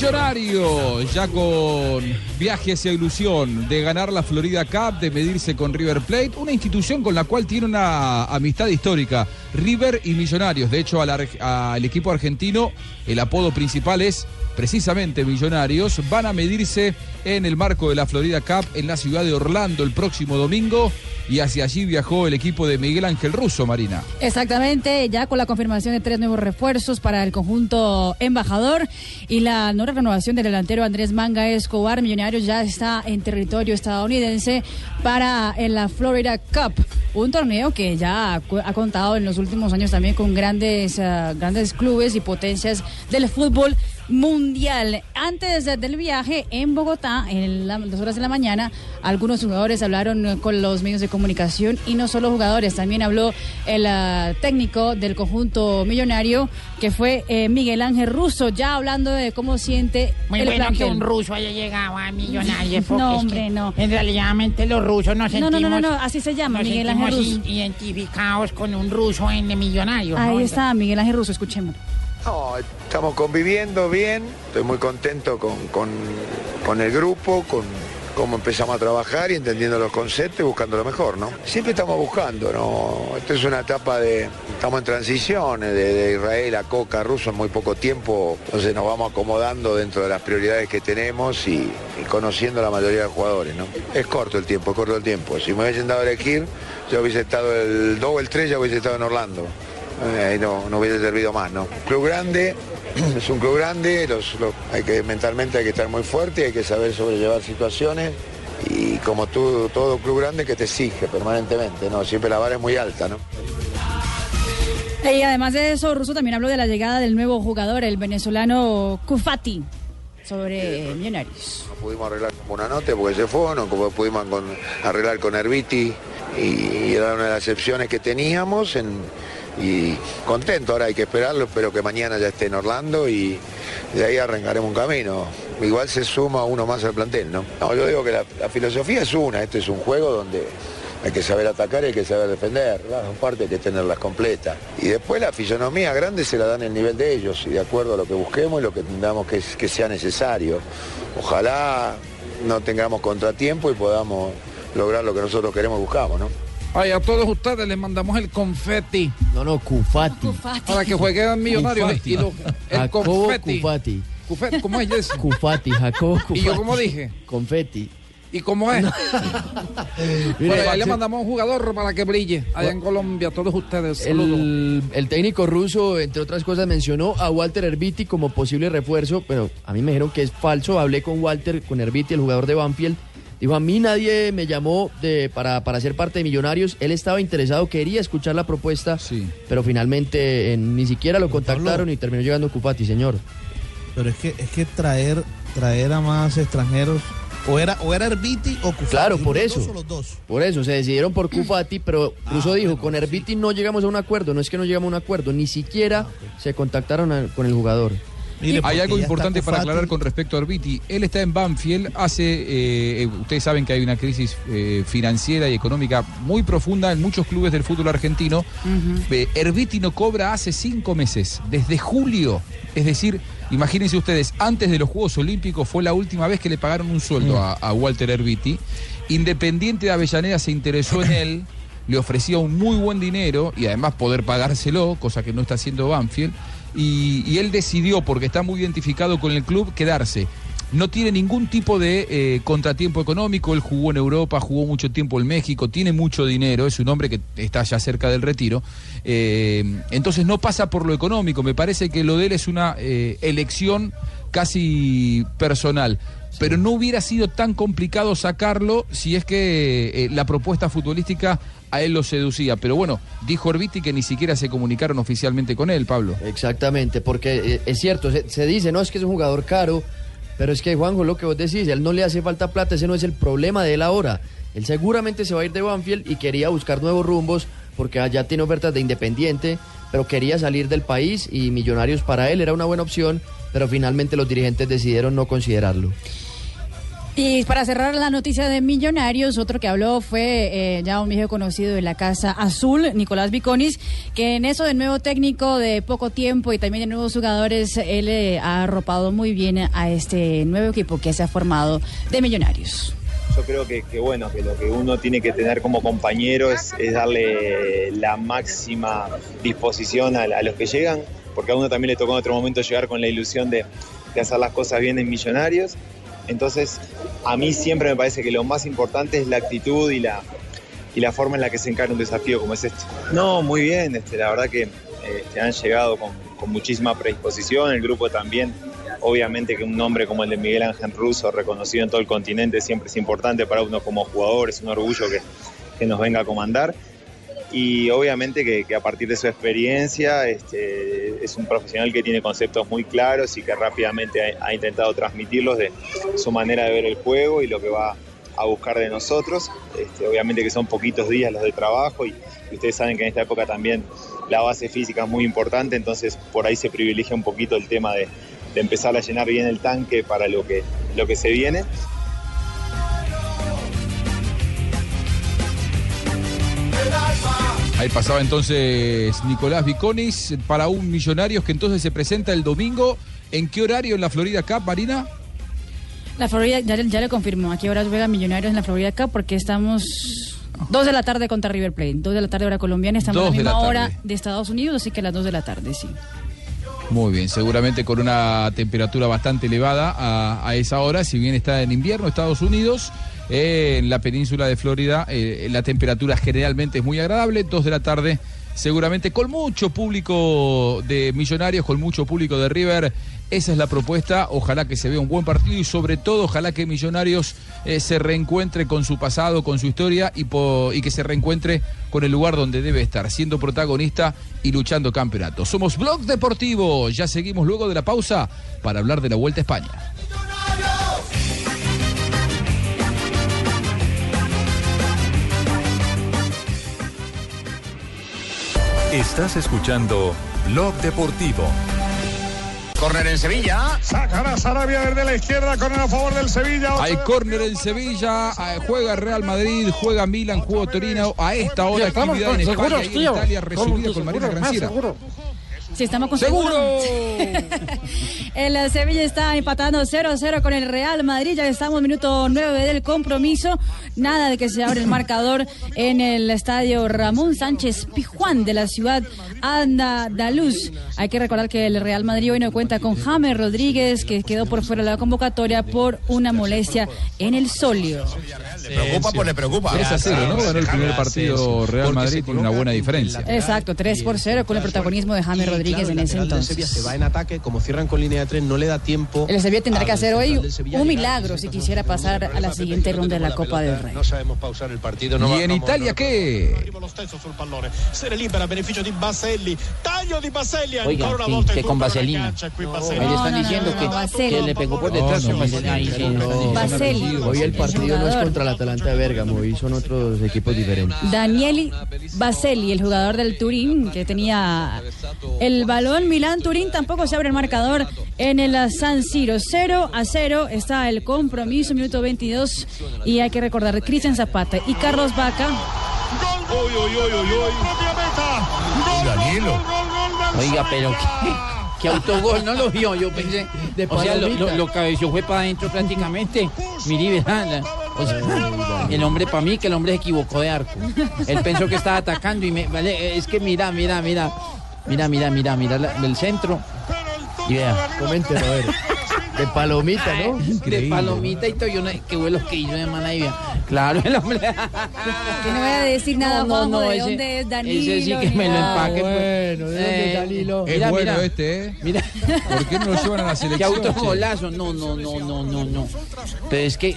Una Millonarios, ya con viaje hacia ilusión de ganar la Florida Cup, de medirse con River Plate, una institución con la cual tiene una amistad histórica, River y Millonarios. De hecho, al equipo argentino el apodo principal es precisamente Millonarios. Van a medirse en el marco de la Florida Cup en la ciudad de Orlando el próximo domingo y hacia allí viajó el equipo de Miguel Ángel Russo, Marina. Exactamente, ya con la confirmación de tres nuevos refuerzos para el conjunto embajador y la nueva renovación del delantero Andrés Manga Escobar, Millonarios ya está en territorio estadounidense para en la Florida Cup, un torneo que ya ha, contado en los últimos años también con grandes, ah, grandes clubes y potencias del fútbol mundial. Antes de- del viaje en Bogotá, en la- las horas de la mañana, algunos jugadores hablaron con los medios de comunicación y no solo jugadores, también habló el ah, técnico del conjunto millonario, que fue eh, Miguel Ángel Russo, ya hablando de cómo siente Muy el bueno que un ruso haya llegado a Millonarios. No, es que hombre, no. En realidad, los rusos nos No, sentimos... no, no, no, no, así se llama, nos Miguel Ángel Russo. identificados con un ruso en Millonarios. ¿no? Ahí está Miguel Ángel Russo, escuchémoslo. No, estamos conviviendo bien, estoy muy contento con, con- con el grupo, con cómo empezamos a trabajar y entendiendo los conceptos y buscando lo mejor, ¿no? Siempre estamos buscando, ¿no? Esto es una etapa de, estamos en transición, eh, de, Israel a Coca, Ruso en muy poco tiempo, entonces nos vamos acomodando dentro de las prioridades que tenemos y, conociendo la mayoría de jugadores, ¿no? Es corto el tiempo, es corto el tiempo. Si me hubiesen dado a elegir, yo hubiese estado el 2 o el 3, ya hubiese estado en Orlando. Eh, ahí no, no hubiese servido más, ¿no? Club grande, es un club grande, los, los- hay que mentalmente hay que estar muy fuerte, hay que saber sobrellevar situaciones y como tú, todo club grande que te exige permanentemente, ¿no? Siempre la vara es muy alta, ¿no? Y además de eso, Russo también habló de la llegada del nuevo jugador, el venezolano Kufati, sobre Millonarios. No pudimos arreglar con Buenanote porque se fue, no como pudimos con- arreglar con Herbiti y era una de las excepciones que teníamos en, y contento, ahora hay que esperarlo, espero que mañana ya esté en Orlando y de ahí arrancaremos un camino. Igual se suma uno más al plantel, ¿no? No, yo digo que la, filosofía es una, este es un juego donde hay que saber atacar y hay que saber defender, las dos partes hay que tenerlas completas. Y después la fisonomía grande se la dan el nivel de ellos y de acuerdo a lo que busquemos y lo que entendamos que, que sea necesario. Ojalá no tengamos contratiempo y podamos lograr lo que nosotros queremos y buscamos, ¿no? Ay, a todos ustedes les mandamos el confeti. No, no, Cufati. Para que jueguen millonarios. Cufati. Y lo- el Jacobo confeti. Cufati. ¿Cómo es eso? Cufati, Jacobo Cufati. ¿Y yo cómo dije? Confeti. ¿Y cómo es? Mire, bueno, ahí le mandamos un jugador para que brille allá en Colombia. A todos ustedes. El, el técnico ruso, entre otras cosas, mencionó a Walter Herbiti como posible refuerzo, pero a mí me dijeron que es falso. Hablé con Walter, con Herbiti, el jugador de Banfield. Dijo, a mí nadie me llamó de, para, para ser parte de Millonarios. Él estaba interesado, quería escuchar la propuesta, pero finalmente eh, ni siquiera lo contactaron y terminó llegando Cupati, señor. Pero es que, es que traer, traer a más extranjeros, o era, o era Herbiti o Cufati. Claro, por eso. dos o los dos. Por eso, se decidieron por Cufati, pero Russo dijo, con Herbiti no llegamos a un acuerdo, no es que no llegamos a un acuerdo, ni siquiera se contactaron a- con el jugador. Hay algo importante para aclarar con respecto a Orbiti. Él está en Banfield, hace, eh, eh, ustedes saben que hay una crisis eh, financiera y económica muy profunda en muchos clubes del fútbol argentino. Herbiti no cobra hace cinco meses, desde julio. Es decir, imagínense ustedes, antes de los Juegos Olímpicos fue la última vez que le pagaron un sueldo a, a Walter Herbiti. Independiente de Avellaneda se interesó en él, le ofrecía un muy buen dinero y además poder pagárselo, cosa que no está haciendo Banfield. Y, él decidió, porque está muy identificado con el club, quedarse. No tiene ningún tipo de eh, contratiempo económico, él jugó en Europa, jugó mucho tiempo en México, tiene mucho dinero, es un hombre que está ya cerca del retiro. Eh, entonces no pasa por lo económico, me parece que lo de él es una eh, elección casi personal. Pero no hubiera sido tan complicado sacarlo si es que eh, la propuesta futbolística a él lo seducía. Pero bueno, dijo Orbiti que ni siquiera se comunicaron oficialmente con él, Pablo. Exactamente, porque eh, es cierto, se, dice, no es que es un jugador caro, pero es que Juanjo, lo que vos decís, él no le hace falta plata, ese no es el problema de él ahora. Él seguramente se va a ir de Banfield y quería buscar nuevos rumbos porque allá tiene ofertas de Independiente, pero quería salir del país y Millonarios para él era una buena opción, pero finalmente los dirigentes decidieron no considerarlo. Y para cerrar la noticia de Millonarios, otro que habló fue eh, ya un viejo conocido de la Casa Azul, Nicolás Viconis, que en eso de nuevo técnico de poco tiempo y también de nuevos jugadores, él eh, ha arropado muy bien a este nuevo equipo que se ha formado de Millonarios. Yo creo que, que, bueno, que lo que uno tiene que tener como compañero es, es darle la máxima disposición a, a los que llegan, porque a uno también le tocó en otro momento llegar con la ilusión de, de hacer las cosas bien en Millonarios. Entonces, a mí siempre me parece que lo más importante es la actitud y la, y la forma en la que se encara un desafío como es este. No, muy bien, este, la verdad que este, han llegado con, con muchísima predisposición, el grupo también. Obviamente que un nombre como el de Miguel Ángel Russo, reconocido en todo el continente, siempre es importante para uno como jugador, es un orgullo que, que nos venga a comandar. Y obviamente que, a partir de su experiencia este, es un profesional que tiene conceptos muy claros y que rápidamente ha, intentado transmitirlos de su manera de ver el juego y lo que va a buscar de nosotros. Este, obviamente que son poquitos días los de trabajo y, y, ustedes saben que en esta época también la base física es muy importante, entonces por ahí se privilegia un poquito el tema de, de empezar a llenar bien el tanque para lo que, lo que se viene. Ahí pasaba entonces Nicolás Viconis para un Millonarios que entonces se presenta el domingo. ¿En qué horario en la Florida Cup, Marina? La Florida, ya, ya le confirmó, ¿a qué horas juega Millonarios en la Florida Cup? Porque estamos dos de la tarde contra River Plate, dos de la tarde hora colombiana, estamos a la misma la hora de Estados Unidos, así que a las dos de la tarde, sí. Muy bien, seguramente con una temperatura bastante elevada a, a esa hora, si bien está en invierno Estados Unidos, en la península de Florida eh, la temperatura generalmente es muy agradable, dos de la tarde seguramente con mucho público de Millonarios, con mucho público de River. Esa es la propuesta. Ojalá que se vea un buen partido y sobre todo ojalá que Millonarios eh, se reencuentre con su pasado, con su historia y, y que se reencuentre con el lugar donde debe estar, siendo protagonista y luchando campeonato. Somos Blog Deportivo. Ya seguimos luego de la pausa para hablar de la Vuelta a España. Estás escuchando Blog Deportivo. Corner en Sevilla. Sacará Sarabia desde la izquierda, corner a favor del Sevilla. Hay córner en Sevilla, eh, juega Real Madrid, juega Milan, juega Torino. A esta hora estamos actividad en seguros, España y en tío. Italia resumida Con- Marina Granciera. Sí, estamos con ¡Seguro! El Sevilla está empatando 0-0 con el Real Madrid. Ya estamos en minuto 9 del compromiso. Nada de que se abre el marcador en el estadio Ramón Sánchez Pijuán de la ciudad andaluz. Hay que recordar que el Real Madrid hoy no cuenta con James Rodríguez, que quedó por fuera de la convocatoria por una molestia en el solio. Le preocupa, pues le preocupa. 3 a 0, ¿no? Ganó el primer partido Real Madrid, tiene una buena diferencia. Exacto, 3 por 0 con el protagonismo de James Rodríguez en ese entonces. se va en ataque, como cierran con línea de tres, no le da tiempo. El Sevilla tendrá que hacer hoy Sevilla un milagro si quisiera pasar a la siguiente ronda de la Copa del Rey. No sabemos pausar el partido. No ¿Y en Italia qué? Se ne libera a beneficio di Baselli. Taglio di Baselli Oiga, que con vaselina. Ahí le están diciendo no, que, le pegó por detrás No, no, con vaselina. Ahí sí. Baselli. Hoy el partido no es contra el Atalanta de Bérgamo, hoy son otros equipos diferentes. Danieli Baselli, el jugador del Turín, que tenía el balón. Milán-Turín tampoco se abre el marcador en el San Siro. 0 a 0 está el compromiso, minuto 22. Y hay que recordar, Cristian Zapata y Carlos Vaca. Uy, uy, uy, uy, uy. Propia meta. Gol, Danilo. gol, gol, gol del Oiga, pero qué, qué autogol, no lo vio, yo pensé. De o sea, lo, lo, lo cabeció fue para adentro prácticamente. La- o sea, el hombre para mí que el hombre se equivocó de arco. Él pensó que estaba atacando y me vale, es que mira, mira, mira. Mira, mira, mira, mira la- el centro. Y vea. Coméntelo, a ver. De palomita, ¿no? De palomita y todo, yo no, qué vuelos que hizo de mana y vea. Claro, el hombre. Que no voy a decir nada, No, no, de ese- dónde es Danilo. ese sí que me lo empaque. pues. Bueno, ¿de dónde Eh, Danilo? Es Mira, bueno mira. este, ¿eh? Mira. ¿Por qué no lo llevan a la Qué selección? che? autogolazo. No, no, no, no, no, no. Pero es que.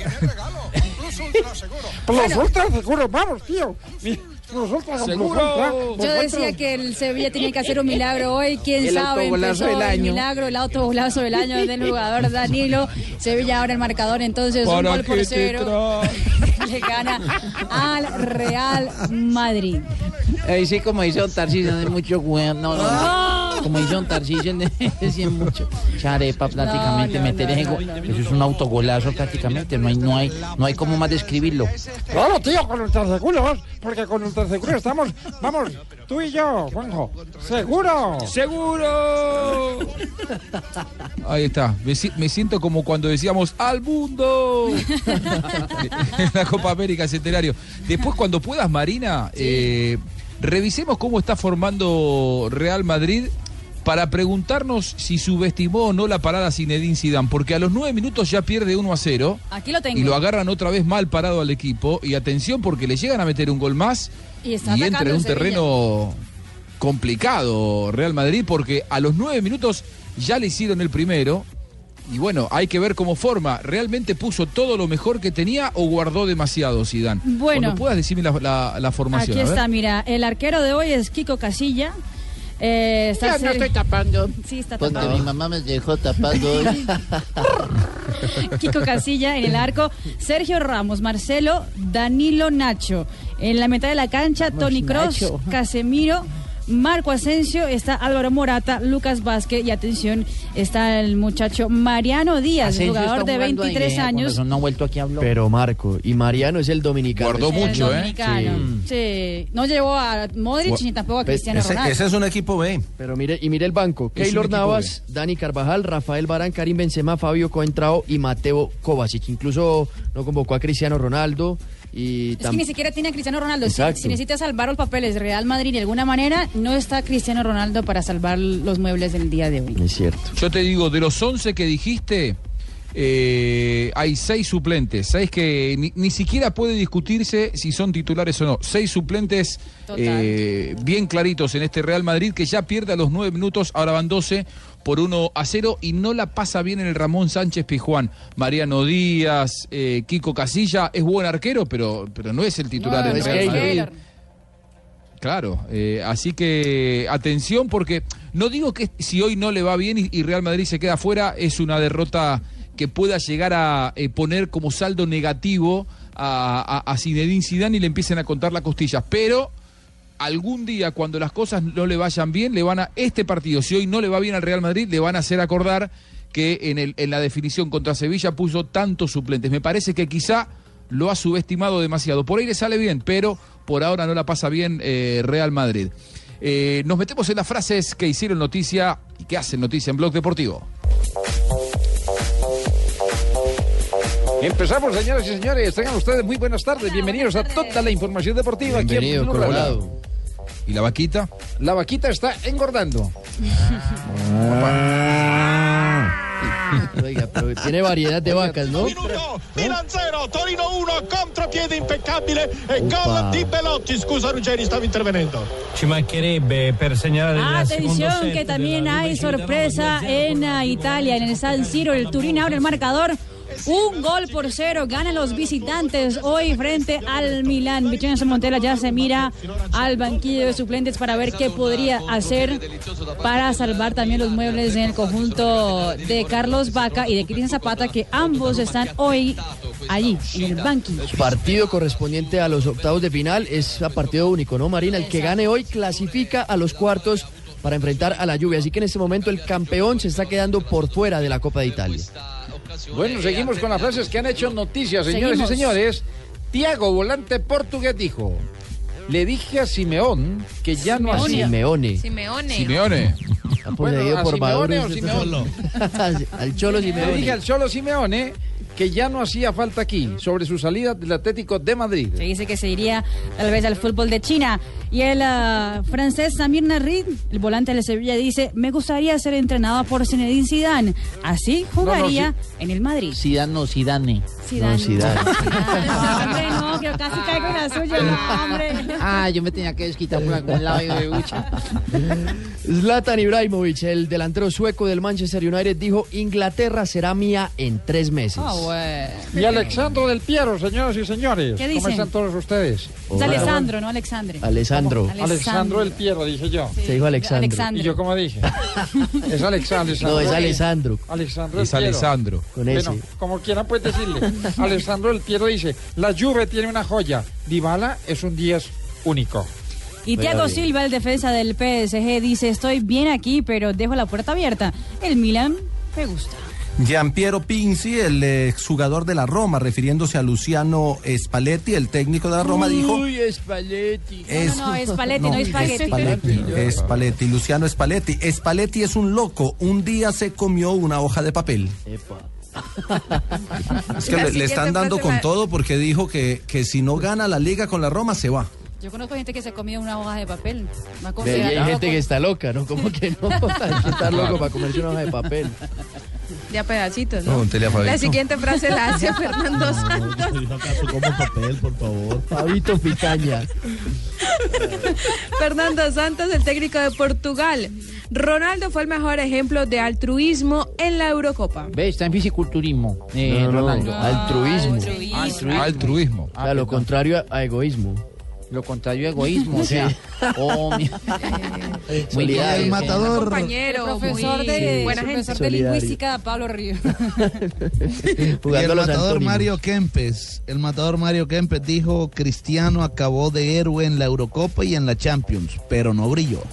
Plus ultra seguro, vamos, tío. Mi- Plus Yo decía que el Sevilla tenía que hacer un milagro hoy. ¿Quién El sabe? autogolazo Empezó del el año. milagro, el autogolazo del año del jugador Danilo. Sevilla ahora el marcador, entonces un ¿Para gol por cero. Le gana al Real Madrid. Ahí sí, como dice Don Tarcisio, de mucho weón. No, no, no. Como dice Don Tarcisio, de de mucho. Charepa, prácticamente, No, no, meter no, no, no, no. Eso es un autogolazo, prácticamente. No hay, no hay, no hay como más describirlo. Claro, tío, con ultraseguros, porque con estamos, vamos, tú y yo, Juanjo, seguro. ¡Seguro! Ahí está. Me siento como cuando decíamos ¡Al mundo! en la Copa América Centenario. Después, cuando puedas, Marina, eh, revisemos cómo está formando Real Madrid para preguntarnos si subestimó o no la parada Zinedine Zidane, porque a los nueve minutos ya pierde 1 a 0 Aquí lo tengo. y lo agarran otra vez mal parado al equipo. Y atención, porque le llegan a meter un gol más Y está y entra en un terreno complicado Real Madrid porque a los nueve minutos ya le hicieron el primero y bueno, hay que ver cómo forma. ¿Realmente puso todo lo mejor que tenía o guardó demasiado Zidane? Bueno. Cuando puedas decirme la, la- la formación. Aquí está, mira. El arquero de hoy es Kiko Casilla. Eh, no estoy tapando. Sí, está Porque tapado. mi mamá me dejó tapando hoy. Kiko Casilla en el arco, Sergio Ramos, Marcelo, Danilo Nacho. En la mitad de la cancha, Tony Cross, Nacho. Casemiro, Marco Asensio, está Álvaro Morata, Lucas Vázquez y atención, está el muchacho Mariano Díaz, Asensio jugador de jugando ahí, 23 vea, con años. No ha vuelto aquí a hablar. Pero Marco, y Mariano es el dominicano. Guardó El mucho, ¿eh? Sí. No llevó a Modric ni tampoco a Cristiano Ese, Ronaldo. ese es un equipo B. Pero mire, y mire el banco. Keylor Navas, Dani Carvajal, Rafael Barán, Karim Benzema, Fabio Coentrao y Mateo Kovacic. Incluso no convocó a Cristiano Ronaldo y Es que ni siquiera tiene a Cristiano Ronaldo. Si, si necesita salvar los papeles de Real Madrid de alguna manera, no está Cristiano Ronaldo para salvar los muebles del día de hoy. Es cierto. Yo te digo, de los 11 que dijiste, eh, hay seis suplentes. Seis que ni, ni siquiera puede discutirse si son titulares o no. Seis suplentes eh, bien claritos en este Real Madrid que ya pierde a los nueve minutos, ahora van 12 por 1 a 0 y no la pasa bien en el Ramón Sánchez Pijuán. Mariano Díaz, eh, Kiko Casilla, es buen arquero, pero, pero no es el titular No, es Real. Madrid. Claro, eh, así que atención porque no digo que si hoy no le va bien y, y Real Madrid se queda fuera, es una derrota que pueda llegar a eh, poner como saldo negativo a, a, a Zinedine Zidane y le empiecen a contar las costillas, pero algún día cuando las cosas no le vayan bien, le van a este partido, si hoy no le va bien al Real Madrid, le van a hacer acordar que en, el, en la definición contra Sevilla puso tantos suplentes. Me parece que quizá lo ha subestimado demasiado. Por ahí le sale bien, pero por ahora no la pasa bien eh, Real Madrid. Eh, nos metemos en las frases que hicieron noticia y que hacen noticia en Blog Deportivo. Empezamos, señoras y señores. Tengan ustedes muy buenas tardes. Bienvenidos a toda la información deportiva aquí Bienvenido, en Blue Colorado. ¿Y la vaquita? La vaquita está engordando. Oiga, pero tiene variedad de vacas, ¿no? Milan 0, Torino 1, contropiede impeccabile e gol di Belotti. Scusa Ruggeri, stavo intervenendo. Ci mancherebbe per il secondo Atención que también hay sorpresa en ah, Italia, en el San Siro. El Turín abre el marcador. Un gol por cero ganan los visitantes hoy frente al Milán. Vincenzo Montella ya se mira al banquillo de suplentes para ver qué podría hacer para salvar también los muebles en el conjunto de Carlos Vaca y de Cristian Zapata, que ambos están hoy allí, en el banquillo. Partido correspondiente a los octavos de final es a partido único, ¿no, Marina? El que gane hoy clasifica a los cuartos para enfrentar a la lluvia. Así que en este momento el campeón se está quedando por fuera de la Copa de Italia. Bueno, seguimos con las frases que han hecho noticias, señores Seguimos. y señores. Tiago, volante portugués, dijo. Le dije a Simeón que ya no hacía. Simeone. Simeone. Simeone. Bueno, ¿a por Simeone Maduro. o Simeone? al Cholo Le dije Simeone. al Cholo Simeone que ya no hacía falta aquí sobre su salida del Atlético de Madrid. Se dice que se iría tal vez al fútbol de China. Y el ah, francés Samir Narri, el volante de Sevilla, dice, me gustaría ser entrenado por Zinedine Zidane. Así jugaría en el Madrid. Zidane no, Zidane. Zidane. No, Zidane. No, hombre, no, que casi caigo en la suya, no, hombre. Ah, yo me tenía que desquitar por algún lado y de bucha. Zlatan Ibrahimovic, el delantero sueco del Manchester United, dijo, Inglaterra será mía en tres meses. Y Alexandro del Piero, señoras y señores. ¿Qué ¿Cómo dicen? están todos ustedes? Es Alessandro, no Alexandre. Alessandro. Alexandro del Piero, dije yo. Se dijo Alexandro. Alexandro. ¿Y yo cómo dije? es Alexandro. No, es Alessandro. Alexandro Es. Alessandro. Con Bueno, ese. como quieran puedes decirle. Alessandro del Piero dice, la Juve tiene una joya. Dybala es un 10 único. Y Thiago Silva, el defensa del PSG, dice, estoy bien aquí, pero dejo la puerta abierta. El Milan me gusta. Giampiero Pinzi, el exjugador de la Roma, refiriéndose a Luciano Spalletti, el técnico de la Roma, dijo... Uy, Spalletti. Es- No, no, es Spalletti, no, es Spaghetti. Spalletti, Spalletti, Luciano Spalletti. Spalletti es un loco. Un día se comió una hoja de papel. Es que le, están dando con la- todo porque dijo que, que si no gana la liga con la Roma se va. Yo conozco gente que se comía una hoja de papel. Hay gente que está loca, ¿no? ¿Cómo que no? Hay que estar loco para comerse una hoja de papel. De a pedacitos, ¿no? Pregúntele a Fabito. La siguiente frase la hace Fernando Santos. ¿Acaso como papel, por favor? Fabito Picaña. Fernando Santos, el técnico de Portugal. Ronaldo fue el mejor ejemplo de altruismo en la Eurocopa. Ve, está en fisiculturismo. Eh, No, no, Ronaldo. altruismo. Altruismo. Altruismo. O sea, lo contrario a, a egoísmo. Lo contrario egoísmo, o sea. oh, mi- Muy bien. El matador. Compañero, Profesor muy de, buena gente. profesor de lingüística, Pablo Jugando el matador antónimos. Mario Kempes, el matador Mario Kempes dijo, Cristiano acabó de héroe en la Eurocopa y en la Champions, pero no brilló.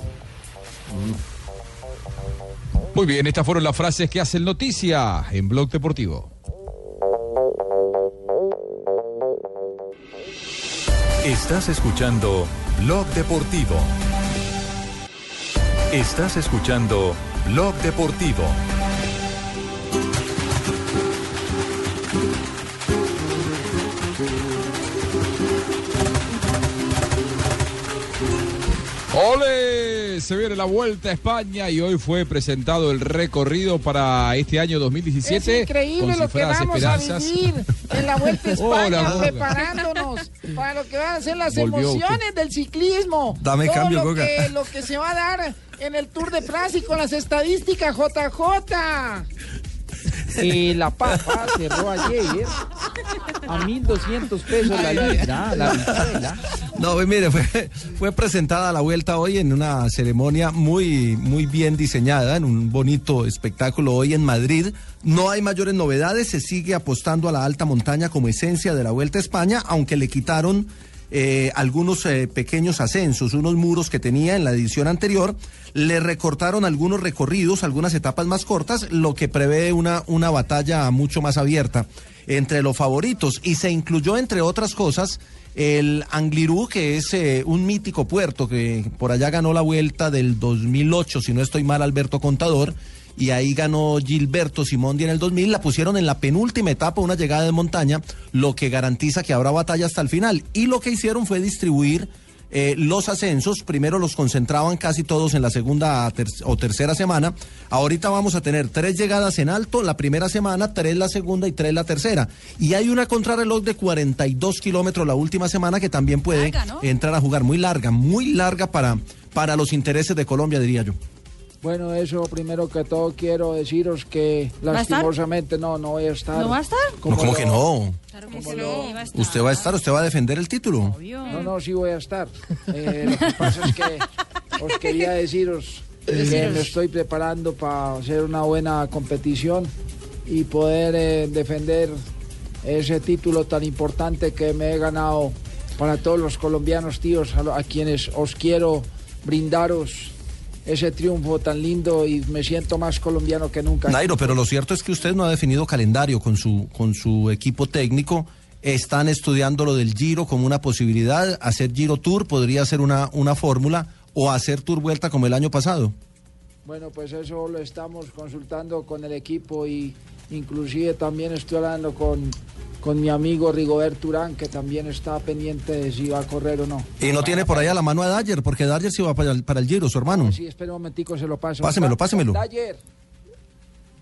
Muy bien, estas fueron las frases que hacen noticia en Blog Deportivo. Estás escuchando Blog Deportivo. Estás escuchando Blog Deportivo. Se viene la vuelta a España y hoy fue presentado el recorrido para este año 2017. Es increíble lo que vamos esperanzas. a vivir en la Vuelta a España, Hola, preparándonos para lo que van a ser las Volvió emociones del ciclismo. Dame Todo cambio, lo que, lo que se va a dar en el Tour de Francia y con las estadísticas JJ. Eh, la papa cerró ayer a 1.200 pesos la libra, la bichuela. No, mire, fue, fue presentada la vuelta hoy en una ceremonia muy, muy bien diseñada, en un bonito espectáculo hoy en Madrid. No hay mayores novedades, se sigue apostando a la alta montaña como esencia de la vuelta a España, aunque le quitaron eh, algunos eh, pequeños ascensos, unos muros que tenía en la edición anterior. Le recortaron algunos recorridos, algunas etapas más cortas, lo que prevé una, una batalla mucho más abierta entre los favoritos. Y se incluyó, entre otras cosas, el Anglirú, que es eh, un mítico puerto que por allá ganó la vuelta del 2008, si no estoy mal, Alberto Contador. Y ahí ganó Gilberto Simondi en el 2000. La pusieron en la penúltima etapa, una llegada de montaña, lo que garantiza que habrá batalla hasta el final. Y lo que hicieron fue distribuir eh, los ascensos, primero los concentraban casi todos en la segunda ter- o tercera semana. Ahorita vamos a tener tres llegadas en alto la primera semana, tres la segunda y tres la tercera. Y hay una contrarreloj de 42 kilómetros la última semana que también puede entrar a jugar. Muy larga, muy larga para, para los intereses de Colombia, diría yo. Bueno, eso primero que todo quiero deciros que lastimosamente no, no voy a estar. ¿No va a estar? No, ¿Cómo que no? Claro que sí, va a estar. Usted va a estar, usted va a defender el título. No, no, sí voy a estar. Eh, lo que pasa es que os quería deciros que Deciros. me estoy preparando para hacer una buena competición y poder eh, defender ese título tan importante que me he ganado para todos los colombianos, tíos, a, lo- a quienes os quiero brindaros ese triunfo tan lindo y me siento más colombiano que nunca. Nairo, pero lo cierto es que usted no ha definido calendario con su, con su equipo técnico. Están estudiando lo del Giro como una posibilidad. Hacer Giro Tour podría ser una, una fórmula o hacer Tour Vuelta como el año pasado. Bueno, pues eso lo estamos consultando con el equipo y inclusive también estoy hablando con, con mi amigo Rigobert Urán, que también está pendiente de si va a correr o no. Y no tiene por allá la mano a Dyer, porque Dyer sí va para el, para el Giro, su hermano. Sí, espera un momentico, se lo paso. Pásemelo, pásemelo. Dyer.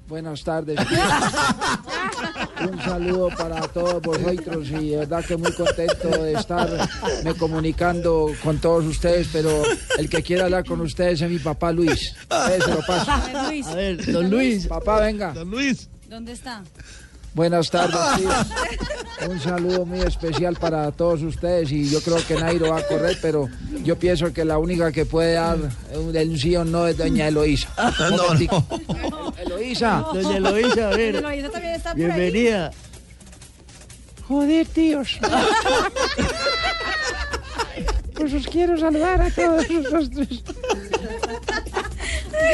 Buenas tardes. Un saludo para todos vosotros y de verdad que muy contento de estarme comunicando con todos ustedes, pero el que quiera hablar con ustedes es mi papá Luis. Eh, se lo paso. A ver, Luis. A ver, don Luis. Papá, venga. Don Luis. ¿Dónde está? Buenas tardes, tíos. Un saludo muy especial para todos ustedes y yo creo que Nairo va a correr, pero yo pienso que la única que puede dar un, un sí o no es doña Eloísa. Un No, momentico. Eloísa. Doña Eloísa, a ver. Doña Eloísa también está por ahí. Bienvenida. Joder, tíos. Pues os quiero saludar a todos tres.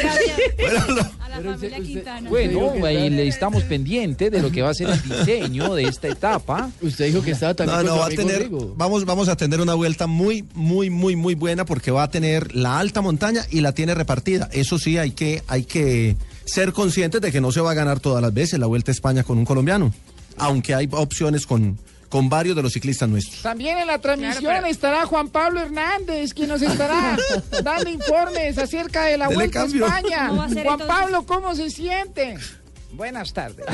A la familia Quintana. Bueno, ahí le estamos pendientes de lo que va a ser el diseño de esta etapa. Usted dijo que estaba No, no, va a tener, vamos, vamos a tener una vuelta muy, muy, muy, muy buena porque va a tener la alta montaña y la tiene repartida. Eso sí, hay que, hay que ser conscientes de que no se va a ganar todas las veces la Vuelta a España con un colombiano, aunque hay opciones con, con varios de los ciclistas nuestros. También en la transmisión estará Juan Pablo Hernández, quien nos estará dando informes acerca de la Dele Vuelta cambio. a España. ¿Cómo va a ser Juan entonces? Pablo, ¿cómo se siente? Buenas tardes.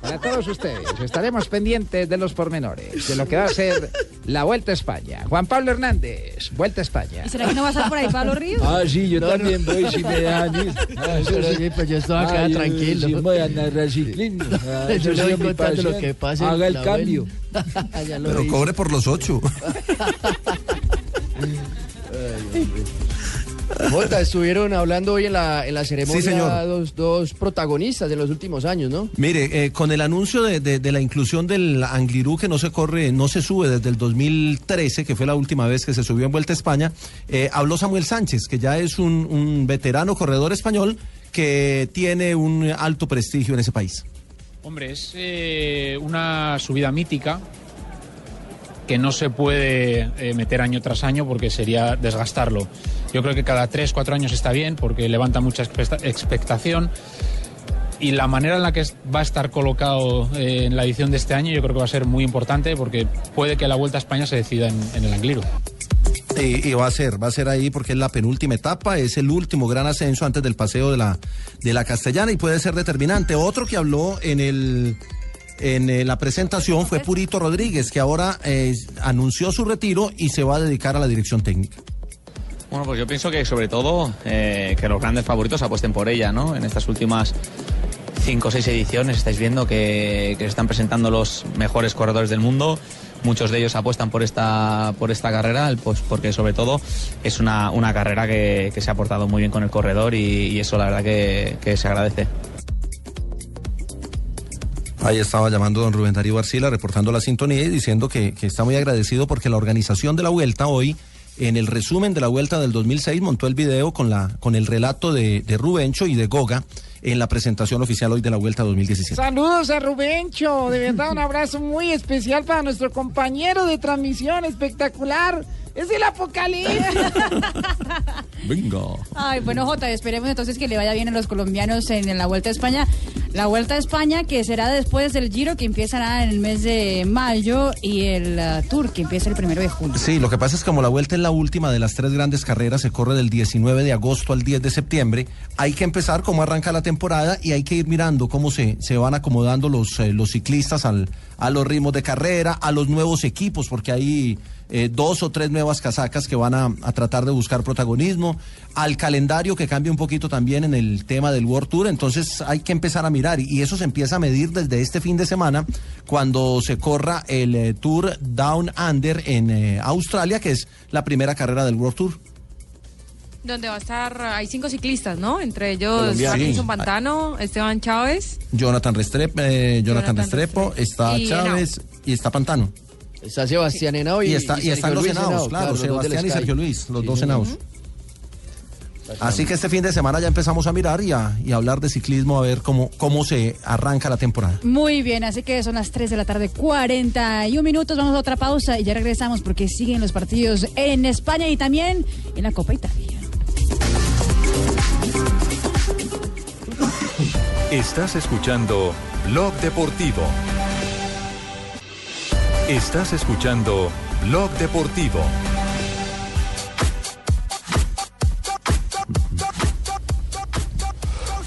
Para todos ustedes, estaremos pendientes de los pormenores, de lo que va a ser la Vuelta a España. Juan Pablo Hernández, Vuelta a España. ¿Y será que no va a estar por ahí Pablo Ríos? Ah, sí, yo también voy si me dan. Ah, sí, pues yo estaba acá tranquilo. Sí, voy a narrar ciclismo. Ah, Yo le voy contando lo que pasa en Haga el cambio. Ya lo Pero hice. cobre por los ocho. Jota, estuvieron hablando hoy en la, en la ceremonia Sí, señor. Dos, dos protagonistas de los últimos años, ¿no? Mire, eh, con el anuncio de, de- de la inclusión del Anglirú que no se corre, no se sube desde el 2013, que fue la última vez que se subió en Vuelta a España, eh, habló Samuel Sánchez, que ya es un, un veterano corredor español que tiene un alto prestigio en ese país. Hombre, es eh, una subida mítica que no se puede eh, meter año tras año porque sería desgastarlo. Yo creo que cada tres, cuatro años está bien porque levanta mucha expecta- expectación y la manera en la que va a estar colocado eh, en la edición de este año yo creo que va a ser muy importante porque puede que la Vuelta a España se decida en, en el Angliru. Y, y va a ser, va a ser ahí porque es la penúltima etapa, es el último gran ascenso antes del paseo de la, de la Castellana y puede ser determinante. Otro que habló en el en eh, la presentación fue Purito Rodríguez, que ahora eh, anunció su retiro y se va a dedicar a la dirección técnica. Bueno, pues yo pienso que sobre todo eh, que los grandes favoritos apuesten por ella, ¿no? En estas últimas cinco o seis ediciones estáis viendo que, se están presentando los mejores corredores del mundo. Muchos de ellos apuestan por esta, por esta carrera, pues porque sobre todo es una, una carrera que, se ha portado muy bien con el corredor y, eso la verdad que se agradece. Ahí estaba llamando don Rubén Darío Arcila, reportando la sintonía y diciendo que, que está muy agradecido porque la organización de la vuelta hoy, en el resumen de la vuelta del 2006, montó el video con, la, con el relato de, de Rubencho y de Goga en la presentación oficial hoy de la vuelta 2017. Saludos a Rubencho, de verdad un abrazo muy especial para nuestro compañero de transmisión espectacular. Es el apocalipsis. Venga. Ay, bueno, Jota, esperemos entonces que le vaya bien a los colombianos en, la Vuelta a España. La Vuelta a España que será después del Giro que empiezará en el mes de mayo y el uh, Tour que empieza el primero de julio. Sí, lo que pasa es que como la vuelta es la última de las tres grandes carreras, se corre del 19 de agosto al 10 de septiembre, hay que empezar cómo arranca la temporada y hay que ir mirando cómo se, se van acomodando los, eh, los ciclistas al, a los ritmos de carrera, a los nuevos equipos, porque hay eh, dos o tres nuevas casacas que van a, tratar de buscar protagonismo, al calendario que cambia un poquito también en el tema del World Tour, entonces hay que empezar a mirar y eso se empieza a medir desde este fin de semana cuando se corra el eh, Tour Down Under en eh, Australia, que es la primera carrera del World Tour. Donde va a estar, hay cinco ciclistas, ¿no? Entre ellos Sí. Pantano, Esteban Chávez. Jonathan Restrepo, eh, Jonathan Jonathan Restrepo, está Y Chávez y está Pantano. Está Sebastián Henao y, Y, está, y están los Luis Henaos, Henao, claro, Sebastián y. Sergio Luis, los Sí, dos. Henaos. Así que este fin de semana ya empezamos a mirar y a, y a hablar de ciclismo, a ver cómo, cómo se arranca la temporada. Muy bien, así que son las 3 de la tarde, 41 minutos. Vamos a otra pausa y ya regresamos porque siguen los partidos en España y también en la Copa Italia. Estás escuchando Blog Deportivo. Estás escuchando Blog Deportivo.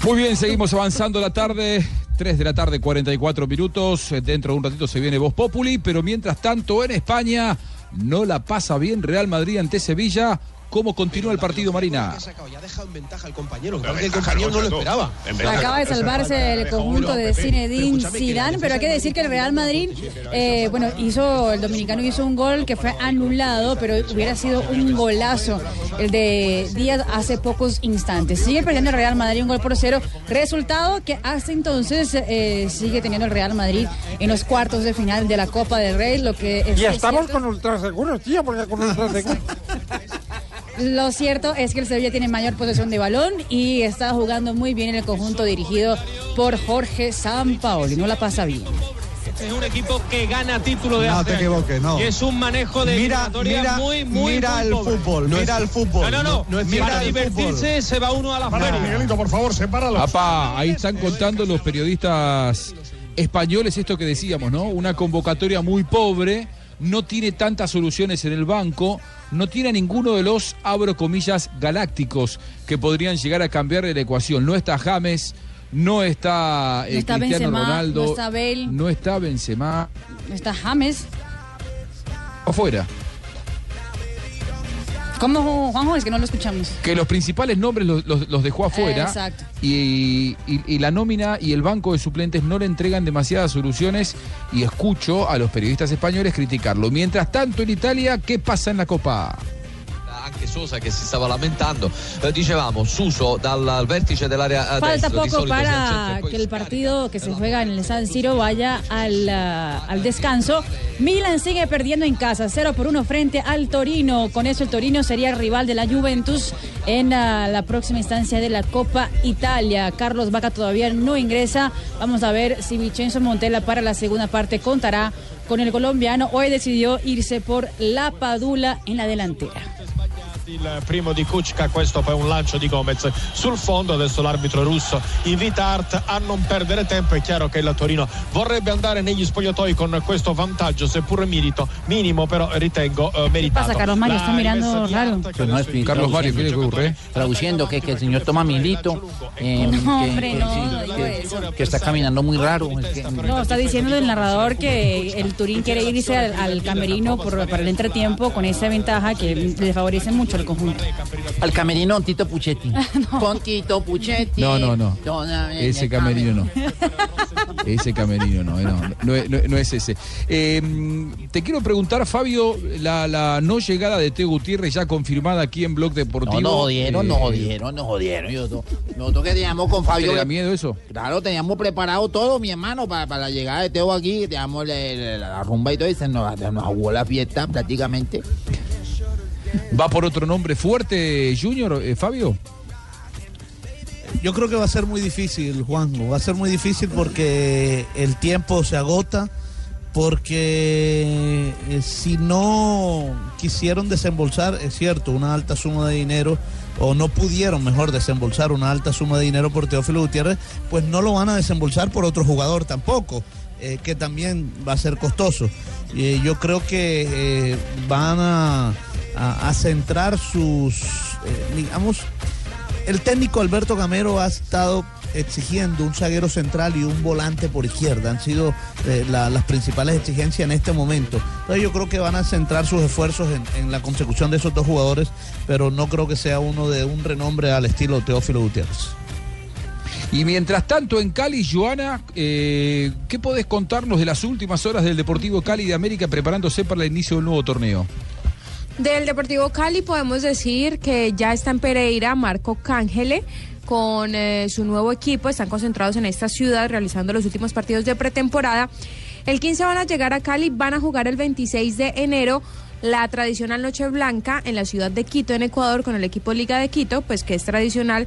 Muy bien, seguimos avanzando la tarde. 3 de la tarde, 44 minutos. Eh, Dentro de un ratito se viene Voz Populi, pero mientras tanto en España no la pasa bien Real Madrid ante Sevilla. ¿Cómo continúa el partido, Marina? Ya ha dejado en ventaja al compañero, el compañero no lo esperaba. Acaba de salvarse el conjunto de Zinedine Zidane, pero hay que decir que el Real Madrid, eh, bueno, hizo, el dominicano hizo un gol que fue anulado, pero hubiera sido un golazo el de Díaz hace pocos instantes. Sigue perdiendo el Real Madrid un gol por cero, resultado que hasta entonces eh, sigue teniendo el Real Madrid en los cuartos de final de la Copa del Rey, lo que es Y estamos cierto. con ultraseguros, tío, porque con ultraseguros. Lo cierto es que el Sevilla tiene mayor posesión de balón y está jugando muy bien en el conjunto dirigido por Jorge Sampaoli. No la pasa bien. Es un equipo que gana título de No te equivoques, no. Y es un manejo de Mira, mira, muy, muy, mira muy el pobre. fútbol, mira el fútbol. No, no, no. No, no es cierto. Para Mira el divertirse se va uno a la feria. Miguelito, por favor, sepáralo. Apa, ahí están contando los periodistas españoles esto que decíamos, ¿no? Una convocatoria muy pobre, no tiene tantas soluciones en el banco, no tiene a ninguno de los, abro comillas, galácticos que podrían llegar a cambiar la ecuación. No está James, no está, eh, No está Cristiano Benzema, Ronaldo, no está Bale. no está Benzema, Está James. afuera. ¿Cómo, Juanjo? Es que no lo escuchamos. Que los principales nombres los, los- los dejó afuera. Exacto. Y, y- y la nómina y el banco de suplentes no le entregan demasiadas soluciones y escucho a los periodistas españoles criticarlo. Mientras tanto en Italia, ¿qué pasa en la Copa? Anche Sosa che si stava lamentando. Eh, dicevamo, Suso dal al vertice dell'area a Falta destra, poco para que el partido que se juega en el San Siro vaya al, al descanso. Milan sigue perdiendo en casa, 0 por 1 frente al Torino. Con eso el Torino sería el rival de la Juventus en ah, la próxima instancia de la Copa Italia. Carlos Vaca todavía no ingresa. Vamos a ver si Vincenzo Montella para la segunda parte contará con el colombiano. Hoy decidió irse por la Padula en la delantera. Il primo di Kuczka, questo poi un lancio di Gomez sul fondo, adesso l'arbitro russo invita Art a non perdere tempo, è chiaro che il Torino vorrebbe andare negli spogliatoi con questo vantaggio, seppur merito, minimo però ritengo eh, meritato. pasa, Carlos Mario? Está mirando raro. Che no, Carlos Mario, traduciendo. ¿qué le ocurre? Traduciendo que, que el señor toma milito. eh, No, que, hombre, que no, digo que- eso. que está caminando muy raro. es que- No, está diciendo el narrador que el Turín quiere irse al, al camerino por, para el entretiempo con esa ventaja que le favorece mucho al conjunto. Al camerino Tito Puchetti. Con Tito Puchetti. No, no, no. Ese camerino no. Ese camerino no, no, no, es- no- no es ese. Eh, te quiero preguntar, Fabio, la, la no llegada de Teo Gutiérrez ya confirmada aquí en Blog Deportivo. No, nos jodieron, eh, nos jodieron, nos jodieron. Nosotros, nosotros que teníamos con Fabio. ¿Te da miedo eso? Claro, teníamos preparado todo, mi hermano, para, para la llegada de Teo aquí. Teníamos la, la- la rumba y todo, y se nos, nos la fiesta prácticamente. ¿Va por otro nombre fuerte, Junior, eh, Fabio? Yo creo que va a ser muy difícil, Juanjo. Va a ser muy difícil porque el tiempo se agota, porque eh, si no quisieron desembolsar, es cierto, una alta suma de dinero, o no pudieron, mejor, desembolsar una alta suma de dinero por Teófilo Gutiérrez, pues no lo van a desembolsar por otro jugador tampoco, eh, que también va a ser costoso. Eh, yo creo que eh, van a, centrar sus, eh, digamos, el técnico Alberto Gamero ha estado exigiendo un zaguero central y un volante por izquierda. Han sido la- las principales exigencias en este momento. Entonces yo creo que van a centrar sus esfuerzos en, en la consecución de esos dos jugadores, pero no creo que sea uno de un renombre al estilo Teófilo Gutiérrez. Y mientras tanto en Cali, Joana, eh, ¿qué podés contarnos de las últimas horas del Deportivo Cali de América preparándose para el inicio del nuevo torneo? Del Deportivo Cali podemos decir que ya está en Pereira Marco Cángele con eh, su nuevo equipo. Están concentrados en esta ciudad realizando los últimos partidos de pretemporada. El 15 van a llegar a Cali, van a jugar el 26 de enero la tradicional Noche Blanca en la ciudad de Quito, en Ecuador, con el equipo Liga de Quito, pues que es tradicional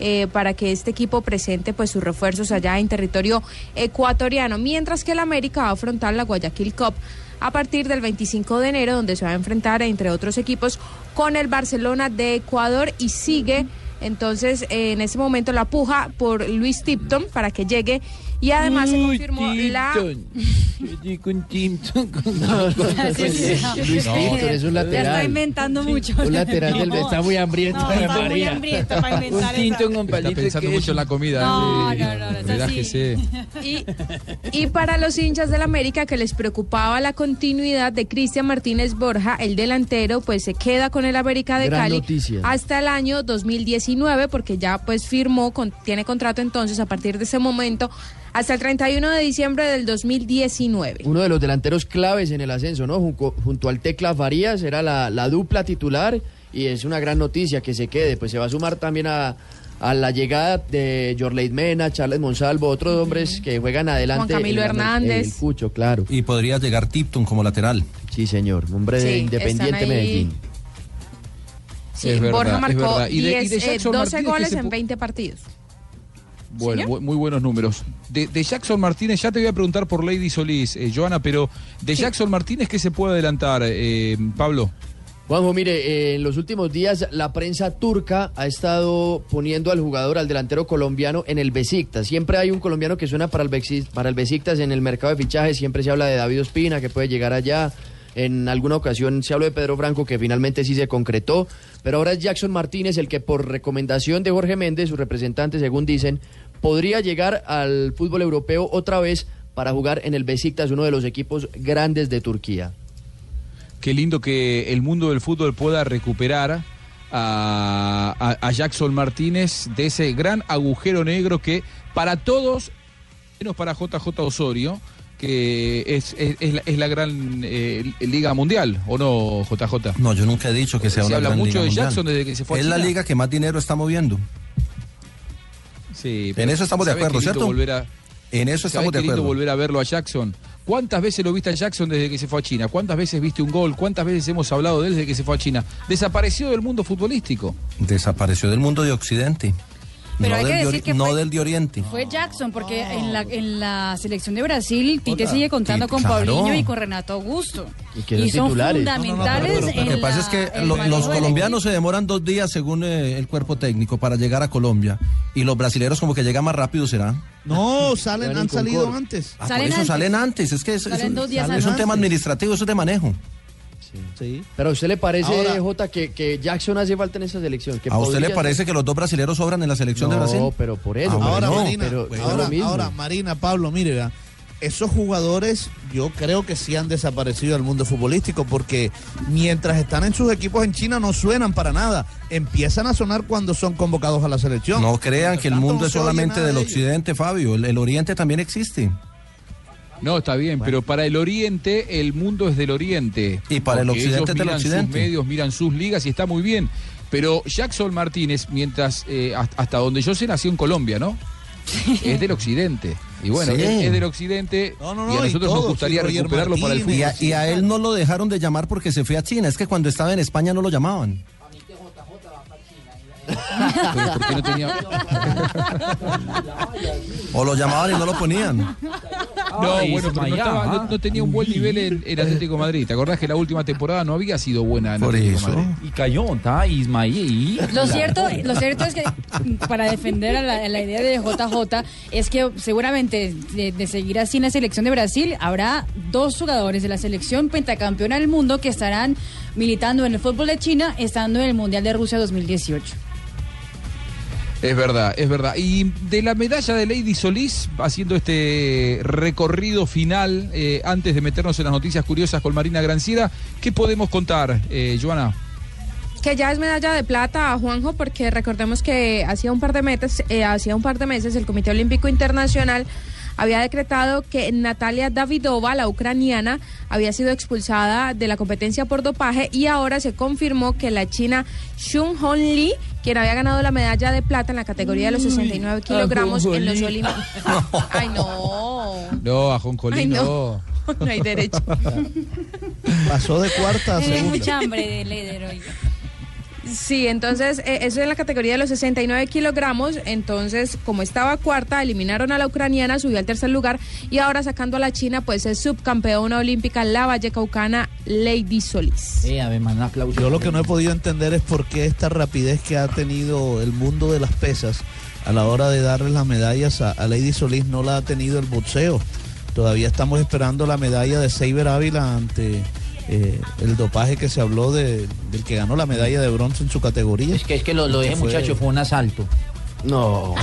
eh, para que este equipo presente pues sus refuerzos allá en territorio ecuatoriano, mientras que el América va a afrontar la Guayaquil Cup a partir del 25 de enero, donde se va a enfrentar, entre otros equipos, con el Barcelona de Ecuador y sigue entonces eh, en ese momento la puja por Luis Tipton para que llegue y además se confirmó la... Luis Víctor es un Ya está lateral. inventando mucho. Un lateral del está muy hambriento. Está muy María. hambriento para inventar Un con Está pensando mucho en la comida. No, eh, no, no, no, es relájese. Y, y para los hinchas del América que les preocupaba la continuidad de Cristian Martínez Borja, el delantero, pues se queda con el América de Gran Cali noticia. hasta el año 2019 porque ya pues firmó, con- tiene contrato entonces a partir de ese momento hasta el 31 de diciembre del 2019. Uno de los delanteros claves en el ascenso, ¿no? Junco- junto al Tecla Farías era la, la dupla titular y es una gran noticia que se quede. Pues se va a sumar también a, a la llegada de Jorleid Mena, Charles Monsalvo, otros hombres que juegan adelante. Juan Camilo en la- Hernández. El Cucho, claro. Y podría llegar Tipton como lateral. Sí, señor. Hombre Sí, de Independiente. Medellín. Sí, Es verdad, Borja es marcó verdad. Y de- y 10, de eh, Jackson 12 Martínez, ¿qué goles en pu- 20 partidos. Bueno, muy buenos números. De, de Jackson Martínez, ya te voy a preguntar por Lady Solís, eh, Joana, pero de Jackson Martínez, ¿qué se puede adelantar, eh, Pablo? Juanjo, mire, eh, en los últimos días la prensa turca ha estado poniendo al jugador, al delantero colombiano, en el Besiktas. Siempre hay un colombiano que suena para el, Bexi- para el Besiktas en el mercado de fichajes. Siempre se habla de David Ospina, que puede llegar allá. En alguna ocasión se habló de Pedro Franco, que finalmente sí se concretó. Pero ahora es Jackson Martínez el que, por recomendación de Jorge Méndez, su representante, según dicen, podría llegar al fútbol europeo otra vez para jugar en el Besiktas, uno de los equipos grandes de Turquía. Qué lindo que el mundo del fútbol pueda recuperar a, a- a Jackson Martínez de ese gran agujero negro que para todos, menos para JJ Osorio, que es, es- es la, es la gran eh, liga mundial, ¿o no, JJ? No, yo nunca he dicho que sea Se una habla gran mucho liga de mundial. Jackson desde que se fue a Es la China. liga que más dinero está moviendo. Sí, En eso estamos de ¿sabes acuerdo, ¿cierto? a- En eso ¿sabes estamos de acuerdo. volver a verlo a Jackson. ¿Cuántas veces lo viste a Jackson desde que se fue a China? ¿Cuántas veces viste un gol? ¿Cuántas veces hemos hablado de él desde que se fue a China? Desapareció del mundo futbolístico. Desapareció del mundo de Occidente. Pero no hay que del, de, decir que no fue- del de Oriente. Fue Jackson, porque en, la, en la selección de Brasil, Tite sigue contando con claro. Paulinho y con Renato Augusto. Y que son son titulares. fundamentales Lo en que pasa es que lo- los colombianos se demoran dos días según eh, el cuerpo técnico para llegar a Colombia y los brasileños como que llegan más rápido, ¿será? No, salen, Salen han salido antes. Ah, por eso salen antes, es que es, es Salen un, es un antes. tema administrativo, eso es de manejo. Sí. Pero a usted le parece, Ahora- Jota, que, que Jackson hace falta en esa selección. Que ¿A usted le parece ser- que los dos brasileños sobran en la selección No, de Brasil? pero por eso. Ah, Ahora, Marina, pero- pues, ahora, Marina, Pablo, mire, esos jugadores yo creo que sí han desaparecido del mundo futbolístico porque mientras están en sus equipos en China no suenan para nada. Empiezan a sonar cuando son convocados a la selección. No crean que el mundo no es solamente del ellos. occidente, Fabio. El, el oriente también existe. No, está bien, pero para el Oriente, el mundo es del Oriente. Y para el occidente ellos es del miran occidente. sus medios, miran sus ligas y está muy bien. Pero Jackson Martínez, mientras eh, hasta, hasta donde yo sé, nació en Colombia, ¿no? Es del occidente. Y bueno, Sí. es, es del occidente no, y a y nosotros nos gustaría recuperarlo para el fútbol. Y a, y a él no lo dejaron de llamar porque se fue a China. Es que cuando estaba en España no lo llamaban. Pero ¿por qué no tenía- O lo llamaban y no lo ponían. No, Ay, bueno, pero no, estaba- no- ajá. no tenía un buen nivel en, en Atlético de Madrid. ¿Te acordás que la última temporada no había sido buena en Por Atlético eso. Madrid? Y cayó, está Ismael. Lo cierto, lo cierto es que para defender a la, a la idea de JJ es que seguramente de, de seguir así en la selección de Brasil habrá dos jugadores de la selección pentacampeona del mundo que estarán militando en el fútbol de China estando en el Mundial de Rusia 2018. Es verdad, es verdad. Y de la medalla de Lady Solís, haciendo este recorrido final, eh, antes de meternos en las noticias curiosas con Marina Granciera, ¿qué podemos contar, eh, Joana? que ya es medalla de plata a Juanjo porque recordemos que hacía un par de meses, eh, hacía un par de meses el Comité Olímpico Internacional había decretado que Natalia Davidova, la ucraniana, había sido expulsada de la competencia por dopaje y ahora se confirmó que la china Shun Hon Lee, quien había ganado la medalla de plata en la categoría de los 69 kilogramos en los Olímpicos. Ay, no. No, a Ay, no. no. No hay derecho. Pasó de cuarta a Tiene mucha hambre de líder hoy. Sí, entonces eh, eso es en la categoría de los 69 kilogramos. Entonces, como estaba cuarta, eliminaron a la ucraniana, subió al tercer lugar y ahora sacando a la China, pues es subcampeona olímpica la vallecaucana Lady Solís. Eh, además, un aplauso. Yo lo que no he podido entender es por qué esta rapidez que ha tenido el mundo de las pesas a la hora de darle las medallas a, a Lady Solís no la ha tenido el boxeo. Todavía estamos esperando la medalla de Seiber Ávila ante eh, el dopaje que se habló de- del que ganó la medalla de bronce en su categoría. Es que, es que lo, lo ese fue- muchacho fue un asalto. No.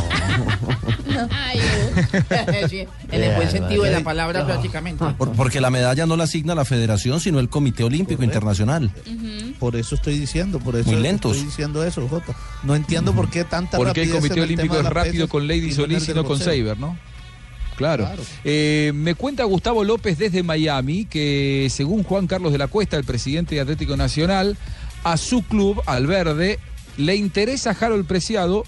Sí, en el buen sentido de la palabra, prácticamente. Por- porque la medalla no la asigna la federación, sino el Comité Olímpico Internacional. Por eso estoy diciendo, por eso Muy lentos. estoy diciendo eso, Jota. No entiendo por qué tanta Porque el Comité Olímpico es rápido con Lady no Solís y no con. Saber, ¿no? Claro. Eh, me cuenta Gustavo López desde Miami que según Juan Carlos de la Cuesta, el presidente de Atlético Nacional, a su club, al verde, le interesa Harold Preciado,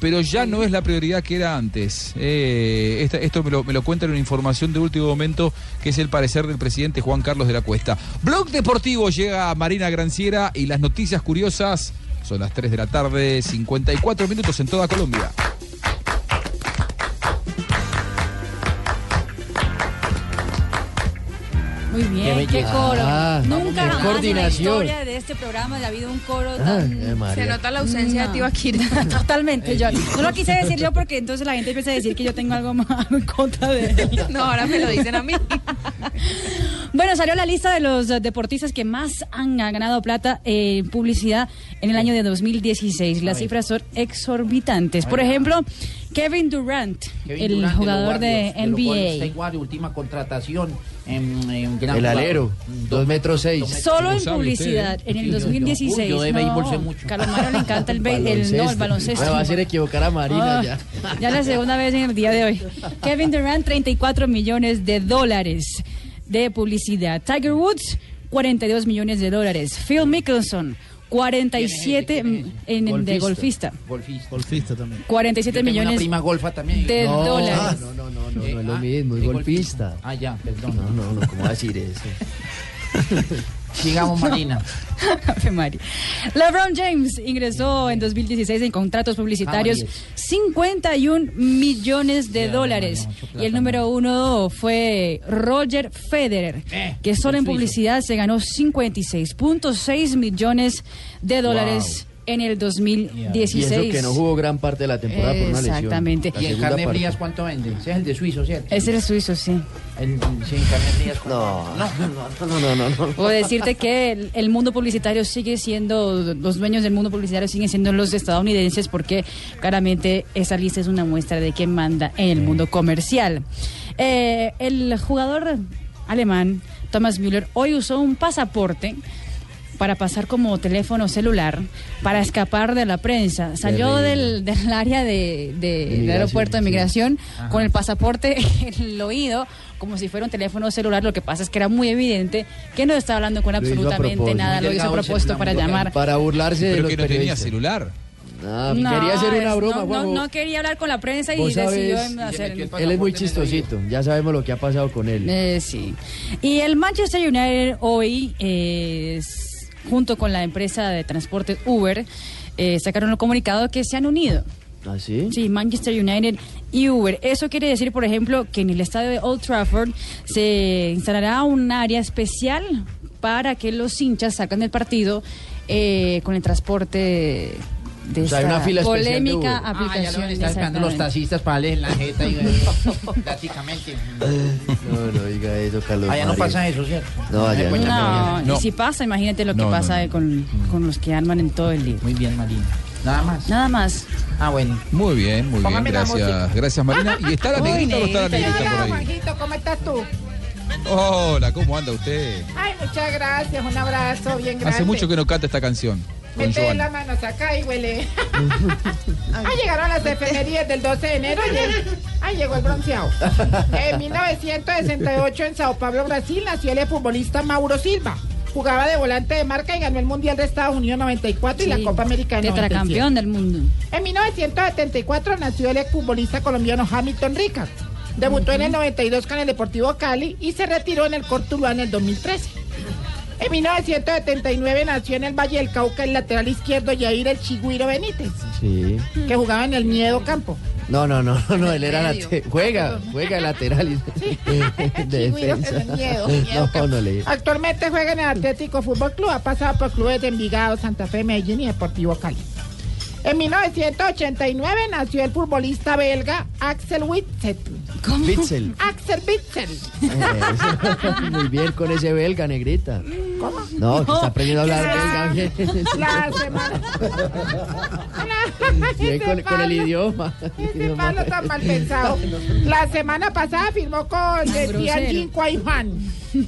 pero ya no es la prioridad que era antes. Eh, esta- esto me lo, me lo cuenta en una información de último momento, que es el parecer del presidente Juan Carlos de la Cuesta. Blog Deportivo llega a Marina Granciera y las noticias curiosas son las 3 de la tarde, 54 minutos en toda Colombia. Muy bien, Qué coro. Ah, Nunca qué jamás en la historia de este programa ha habido un coro Ay, tan... eh. Se nota la ausencia de Tibaquira. Totalmente, yo no lo quise decir yo porque entonces la gente empieza a decir que yo tengo algo más en contra de él. No, ahora me lo dicen a mí. Bueno, salió la lista de los eh, deportistas que más han ganado plata en publicidad en el año de 2016. Las cifras son exorbitantes. Por ejemplo, Kevin Durant, Kevin el Durant jugador de Warriors, Golden NBA. Warriors, última contratación. En, en gran El jugador. alero, dos metros seis. Solo en ¿Cómo sabe publicidad, usted? en el Sí, yo- yo- 2016. Yo de no, béisbol sé mucho. Carlos Mario le encanta el, be- el, no, el baloncesto. Me va a hacer equivocar a Marina Ah, ya. Ya la segunda vez en el día de hoy. Kevin Durant, 34 millones de dólares de publicidad. Tiger Woods, 42 millones de dólares. Phil Mickelson, 47 en, de golfista. Golfista. Golfista también. 47 Yo tengo millones Una prima golfa también. de No, dólares. no, no, no, no, Eh, no es lo ah, mismo, es de golfista. Ah, ya, perdón. No, no, no, ¿cómo va a decir eso? Sigamos, Marina. LeBron James ingresó en 2016 en contratos publicitarios Ah, 51 millones de dólares. Y el número uno fue Roger Federer, Eh, que solo en publicidad se ganó 56.6 millones de dólares en el Y 2016. eso que no jugó gran parte de la temporada por una lesión. Exactamente. ¿Y en carne parte. frías cuánto vende? Ese es el de Suizo, ¿cierto? Ese era suizo, sí. El, sí, en carne frías. No, no, no, no, no, no, no. Puedo decirte que el, el mundo publicitario sigue siendo, los dueños del mundo publicitario siguen siendo los estadounidenses porque claramente esa lista es una muestra de quién manda en el mundo comercial. Eh, el jugador alemán Thomas Müller hoy usó un pasaporte para pasar como teléfono celular para escapar de la prensa. Salió del, del área de, de- del aeropuerto de migración con el pasaporte en el oído como si fuera un teléfono celular. Lo que pasa es que era muy evidente que no estaba hablando con absolutamente nada. Lo hizo a propósito para llamar. Para burlarse de Pero los que no tenía celular. No, quería hacer una broma, no, Juanjo. no, no quería hablar con la prensa y decidió sabes, hacer... Él es muy chistosito. Ya sabemos lo que ha pasado con él. Eh, sí. Y el Manchester United hoy, eh, junto con la empresa de transporte Uber, eh, sacaron un comunicado que se han unido. ¿Ah, sí? Sí, Manchester United y Uber. Eso quiere decir, por ejemplo, que en el estadio de Old Trafford se instalará un área especial para que los hinchas sacan del partido eh, con el transporte de O sea, hay esta una fila especial de polémica Uber. Ah, ya aplicación. lo están esperando los taxistas para darles en la jeta y prácticamente. No, no diga eso, Carlos. Allá no Mario. pasa eso, ¿cierto? No, allá no. No, No. y si pasa, imagínate lo que No, no, pasa no. eh, Con, con los que arman en todo el día. Muy bien, Marina. Nada más. Nada más. Ah, bueno. Muy bien, muy bien. Póngame Gracias, gracias Marina. ¿Y está la Uy, negrita o no está la negrita. negrita por ahí? Juanjito, ¿cómo estás tú? Hola, ¿cómo anda usted? Ay, muchas gracias. Un abrazo bien grande. Hace mucho que no canta esta canción. Mete Joan. las manos acá y huele. ah, llegaron las efemérides del 12 de enero. y el- Ay, llegó el bronceado. En 1968 en Sao Paulo, Brasil, nació el futbolista Mauro Silva. Jugaba de volante de marca y ganó el Mundial de Estados Unidos 94 y la Sí, Copa América en 97. Tetracampeón del mundo. En 1974 nació el exfutbolista colombiano Hamilton Ricard. Debutó en el 92 con el Deportivo Cali y se retiró en el Cortuluá en el 2013. En 1979 nació en el Valle del Cauca el lateral izquierdo Yair el Chigüiro Benítez, Sí. que jugaba en el Miedo Campo. No, no, no, no, él era late- juega, juega de lateral y de defensa. es el miedo, miedo No, no le. Actualmente juega en el Atlético Fútbol Club, ha pasado por clubes de Envigado, Santa Fe, Medellín y Deportivo Cali. En 1989 nació el futbolista belga Axel Witsel. Witsel. Axel Witsel. Eh, Muy bien con ese belga, negrita. ¿Cómo? No, que está aprendiendo a hablar belga. bien. La semana. Bien con, con el idioma. Ese palo tan mal pensado. La semana pasada firmó con. Tianjin Huayhuan.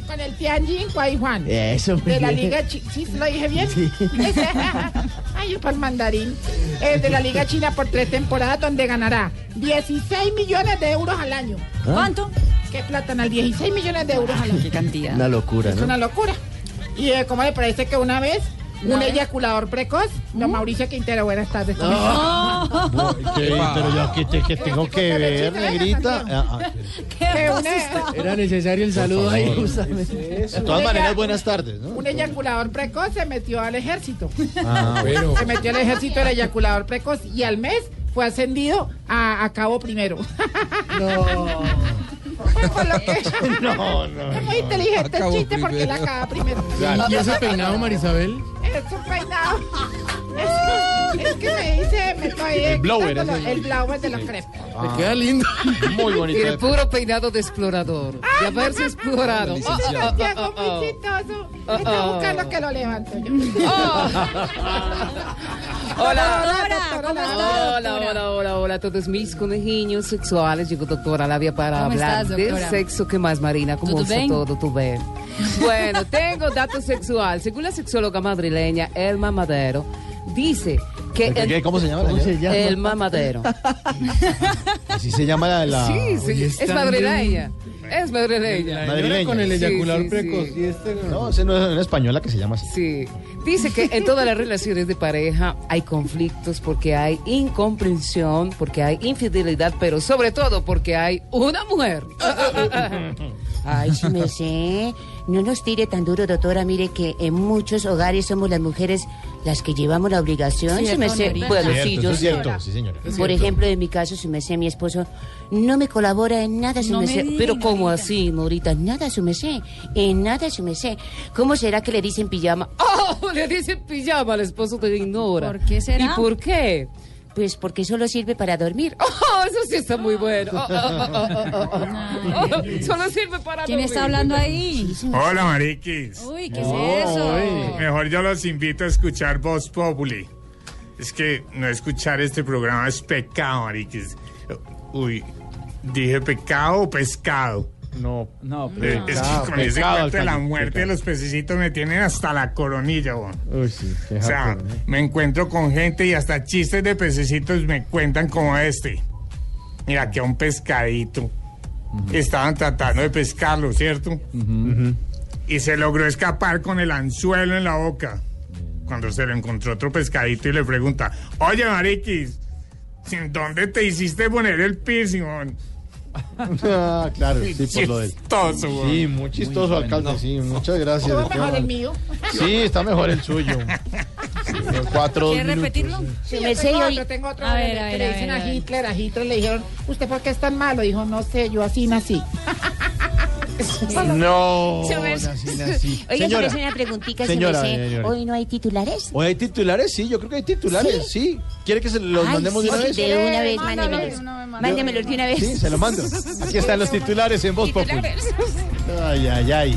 Con el Tianjin Huayhuan. Eso, De la. Liga Chi- ¿Sí lo dije bien? Ay, yo para el mandarín. Es de la Liga China por tres temporadas donde ganará 16 millones de euros al año. ¿Ah? ¿Cuánto? ¿Qué platan? 16 millones de euros al año. Qué cantidad. Una locura, Es ¿no? una locura. ¿Y eh, cómo le parece que una vez un eyaculador precoz, don Mauricio Quintero, buenas tardes. pero yo que, que tengo que ver, negrita. Ah, ah, Que Era necesario el saludo ahí, justamente. De todas maneras, buenas tardes, ¿no? Un eyaculador precoz se metió al ejército. Ah, bueno. Se metió al ejército el eyaculador precoz y al mes fue ascendido a, a cabo primero. Pues por lo que... No, no. Es muy inteligente el chiste porque él primero. acaba primero. ¿Y ese peinado, Marisabel? Es un peinado. Es, es que me dice, me estoy El blower, ese. el blower de los crepes. Le queda lindo. Muy bonito. Y el puro peinado de explorador. De haberse explorado. Oh, oh, oh, Santiago, oh, oh. muy chistoso. Oh, Está oh. buscando que lo levanto yo. Hola. Doctora, Hola, doctora. hola, hola, hola, hola a todos mis conejinhos sexuales. Llegó doctora Labia para ¿Cómo de doctora? sexo. ¿Qué más, Marina? ¿Cómo ¿Todo está bien? todo? ¿Tú ves? Bueno, tengo datos sexual. Según la sexóloga madrileña Elma Madero, dice que... ¿Qué, el- qué? ¿Cómo se llama? ¿Cómo se llama? Elma Madero. Así se llama la. la- Sí, sí, es madrileña. Es madrileña. Madrileña. Con el eyaculador precoz. No, ese no es una española que se llama así. Sí. Dice que en todas las relaciones de pareja hay conflictos porque hay incomprensión, porque hay infidelidad, pero sobre todo porque hay una mujer. Ay, su merced, no nos tire tan duro, doctora. Mire que en muchos hogares somos las mujeres las que llevamos la obligación. Merced. Norita. Bueno, Cierto, sí, yo es sé. cierto, sí, señora. Es Por cierto. ejemplo, en mi caso, su merced, mi esposo no me colabora en nada, su No me diga, Pero ¿cómo así, Norita? Nada, su merced. En nada, su merced. ¿Cómo será que le dicen pijama? ¡Oh! Le dicen pijama al esposo te ignora. ¿Por qué será? ¿Y por qué? Pues porque solo sirve para dormir. ¡Oh! Eso sí está muy bueno. Oh, oh, oh, oh, oh, oh. Oh, Solo sirve para ¿Quién dormir. está hablando ahí? Hola, mariquis. Uy, ¿qué es eso? Mejor yo los invito a escuchar Voz Populi. Es que no escuchar este programa es pecado, mariquis. Uy, Dije pecado o pescado. No, no, Eh, es que con ese cuento de la muerte de los pececitos me tienen hasta la coronilla, weón. Uy, sí, qué O sea, ¿eh? me encuentro con gente y hasta chistes de pececitos me cuentan como este. Mira, que a un pescadito estaban tratando de pescarlo, ¿cierto? Y se logró escapar con el anzuelo en la boca. Cuando se lo encontró otro pescadito y le pregunta, oye, Mariquis, ¿en ¿dónde te hiciste poner el piercing? weón?" Ah, claro, sí, por lo del. Chistoso, weón. Sí, muy chistoso, alcalde, sí, muchas gracias. ¿Cómo de mejor el mío? Sí, está mejor el suyo. Cuatro ¿Quieres minutos. repetirlo? Sí, yo tengo yo- otro, tengo otro. A ver, a ver, le a dicen ver, a. Hitler, a Hitler le dijeron, ¿usted por qué es tan malo? Dijo, no sé, yo así nací. No. Oiga, Señora, se me hace una preguntita, señora, se me sé. señora. Hoy no hay titulares. ¿Hoy hay titulares? Sí, yo creo que hay titulares, sí. ¿Quiere que se los Ay, mandemos de sí, una vez? De una vez, mándemelos. Mándemelos de una vez. Sí, se lo mando. Aquí están los titulares en Voz Populi. Ay, ay, ay.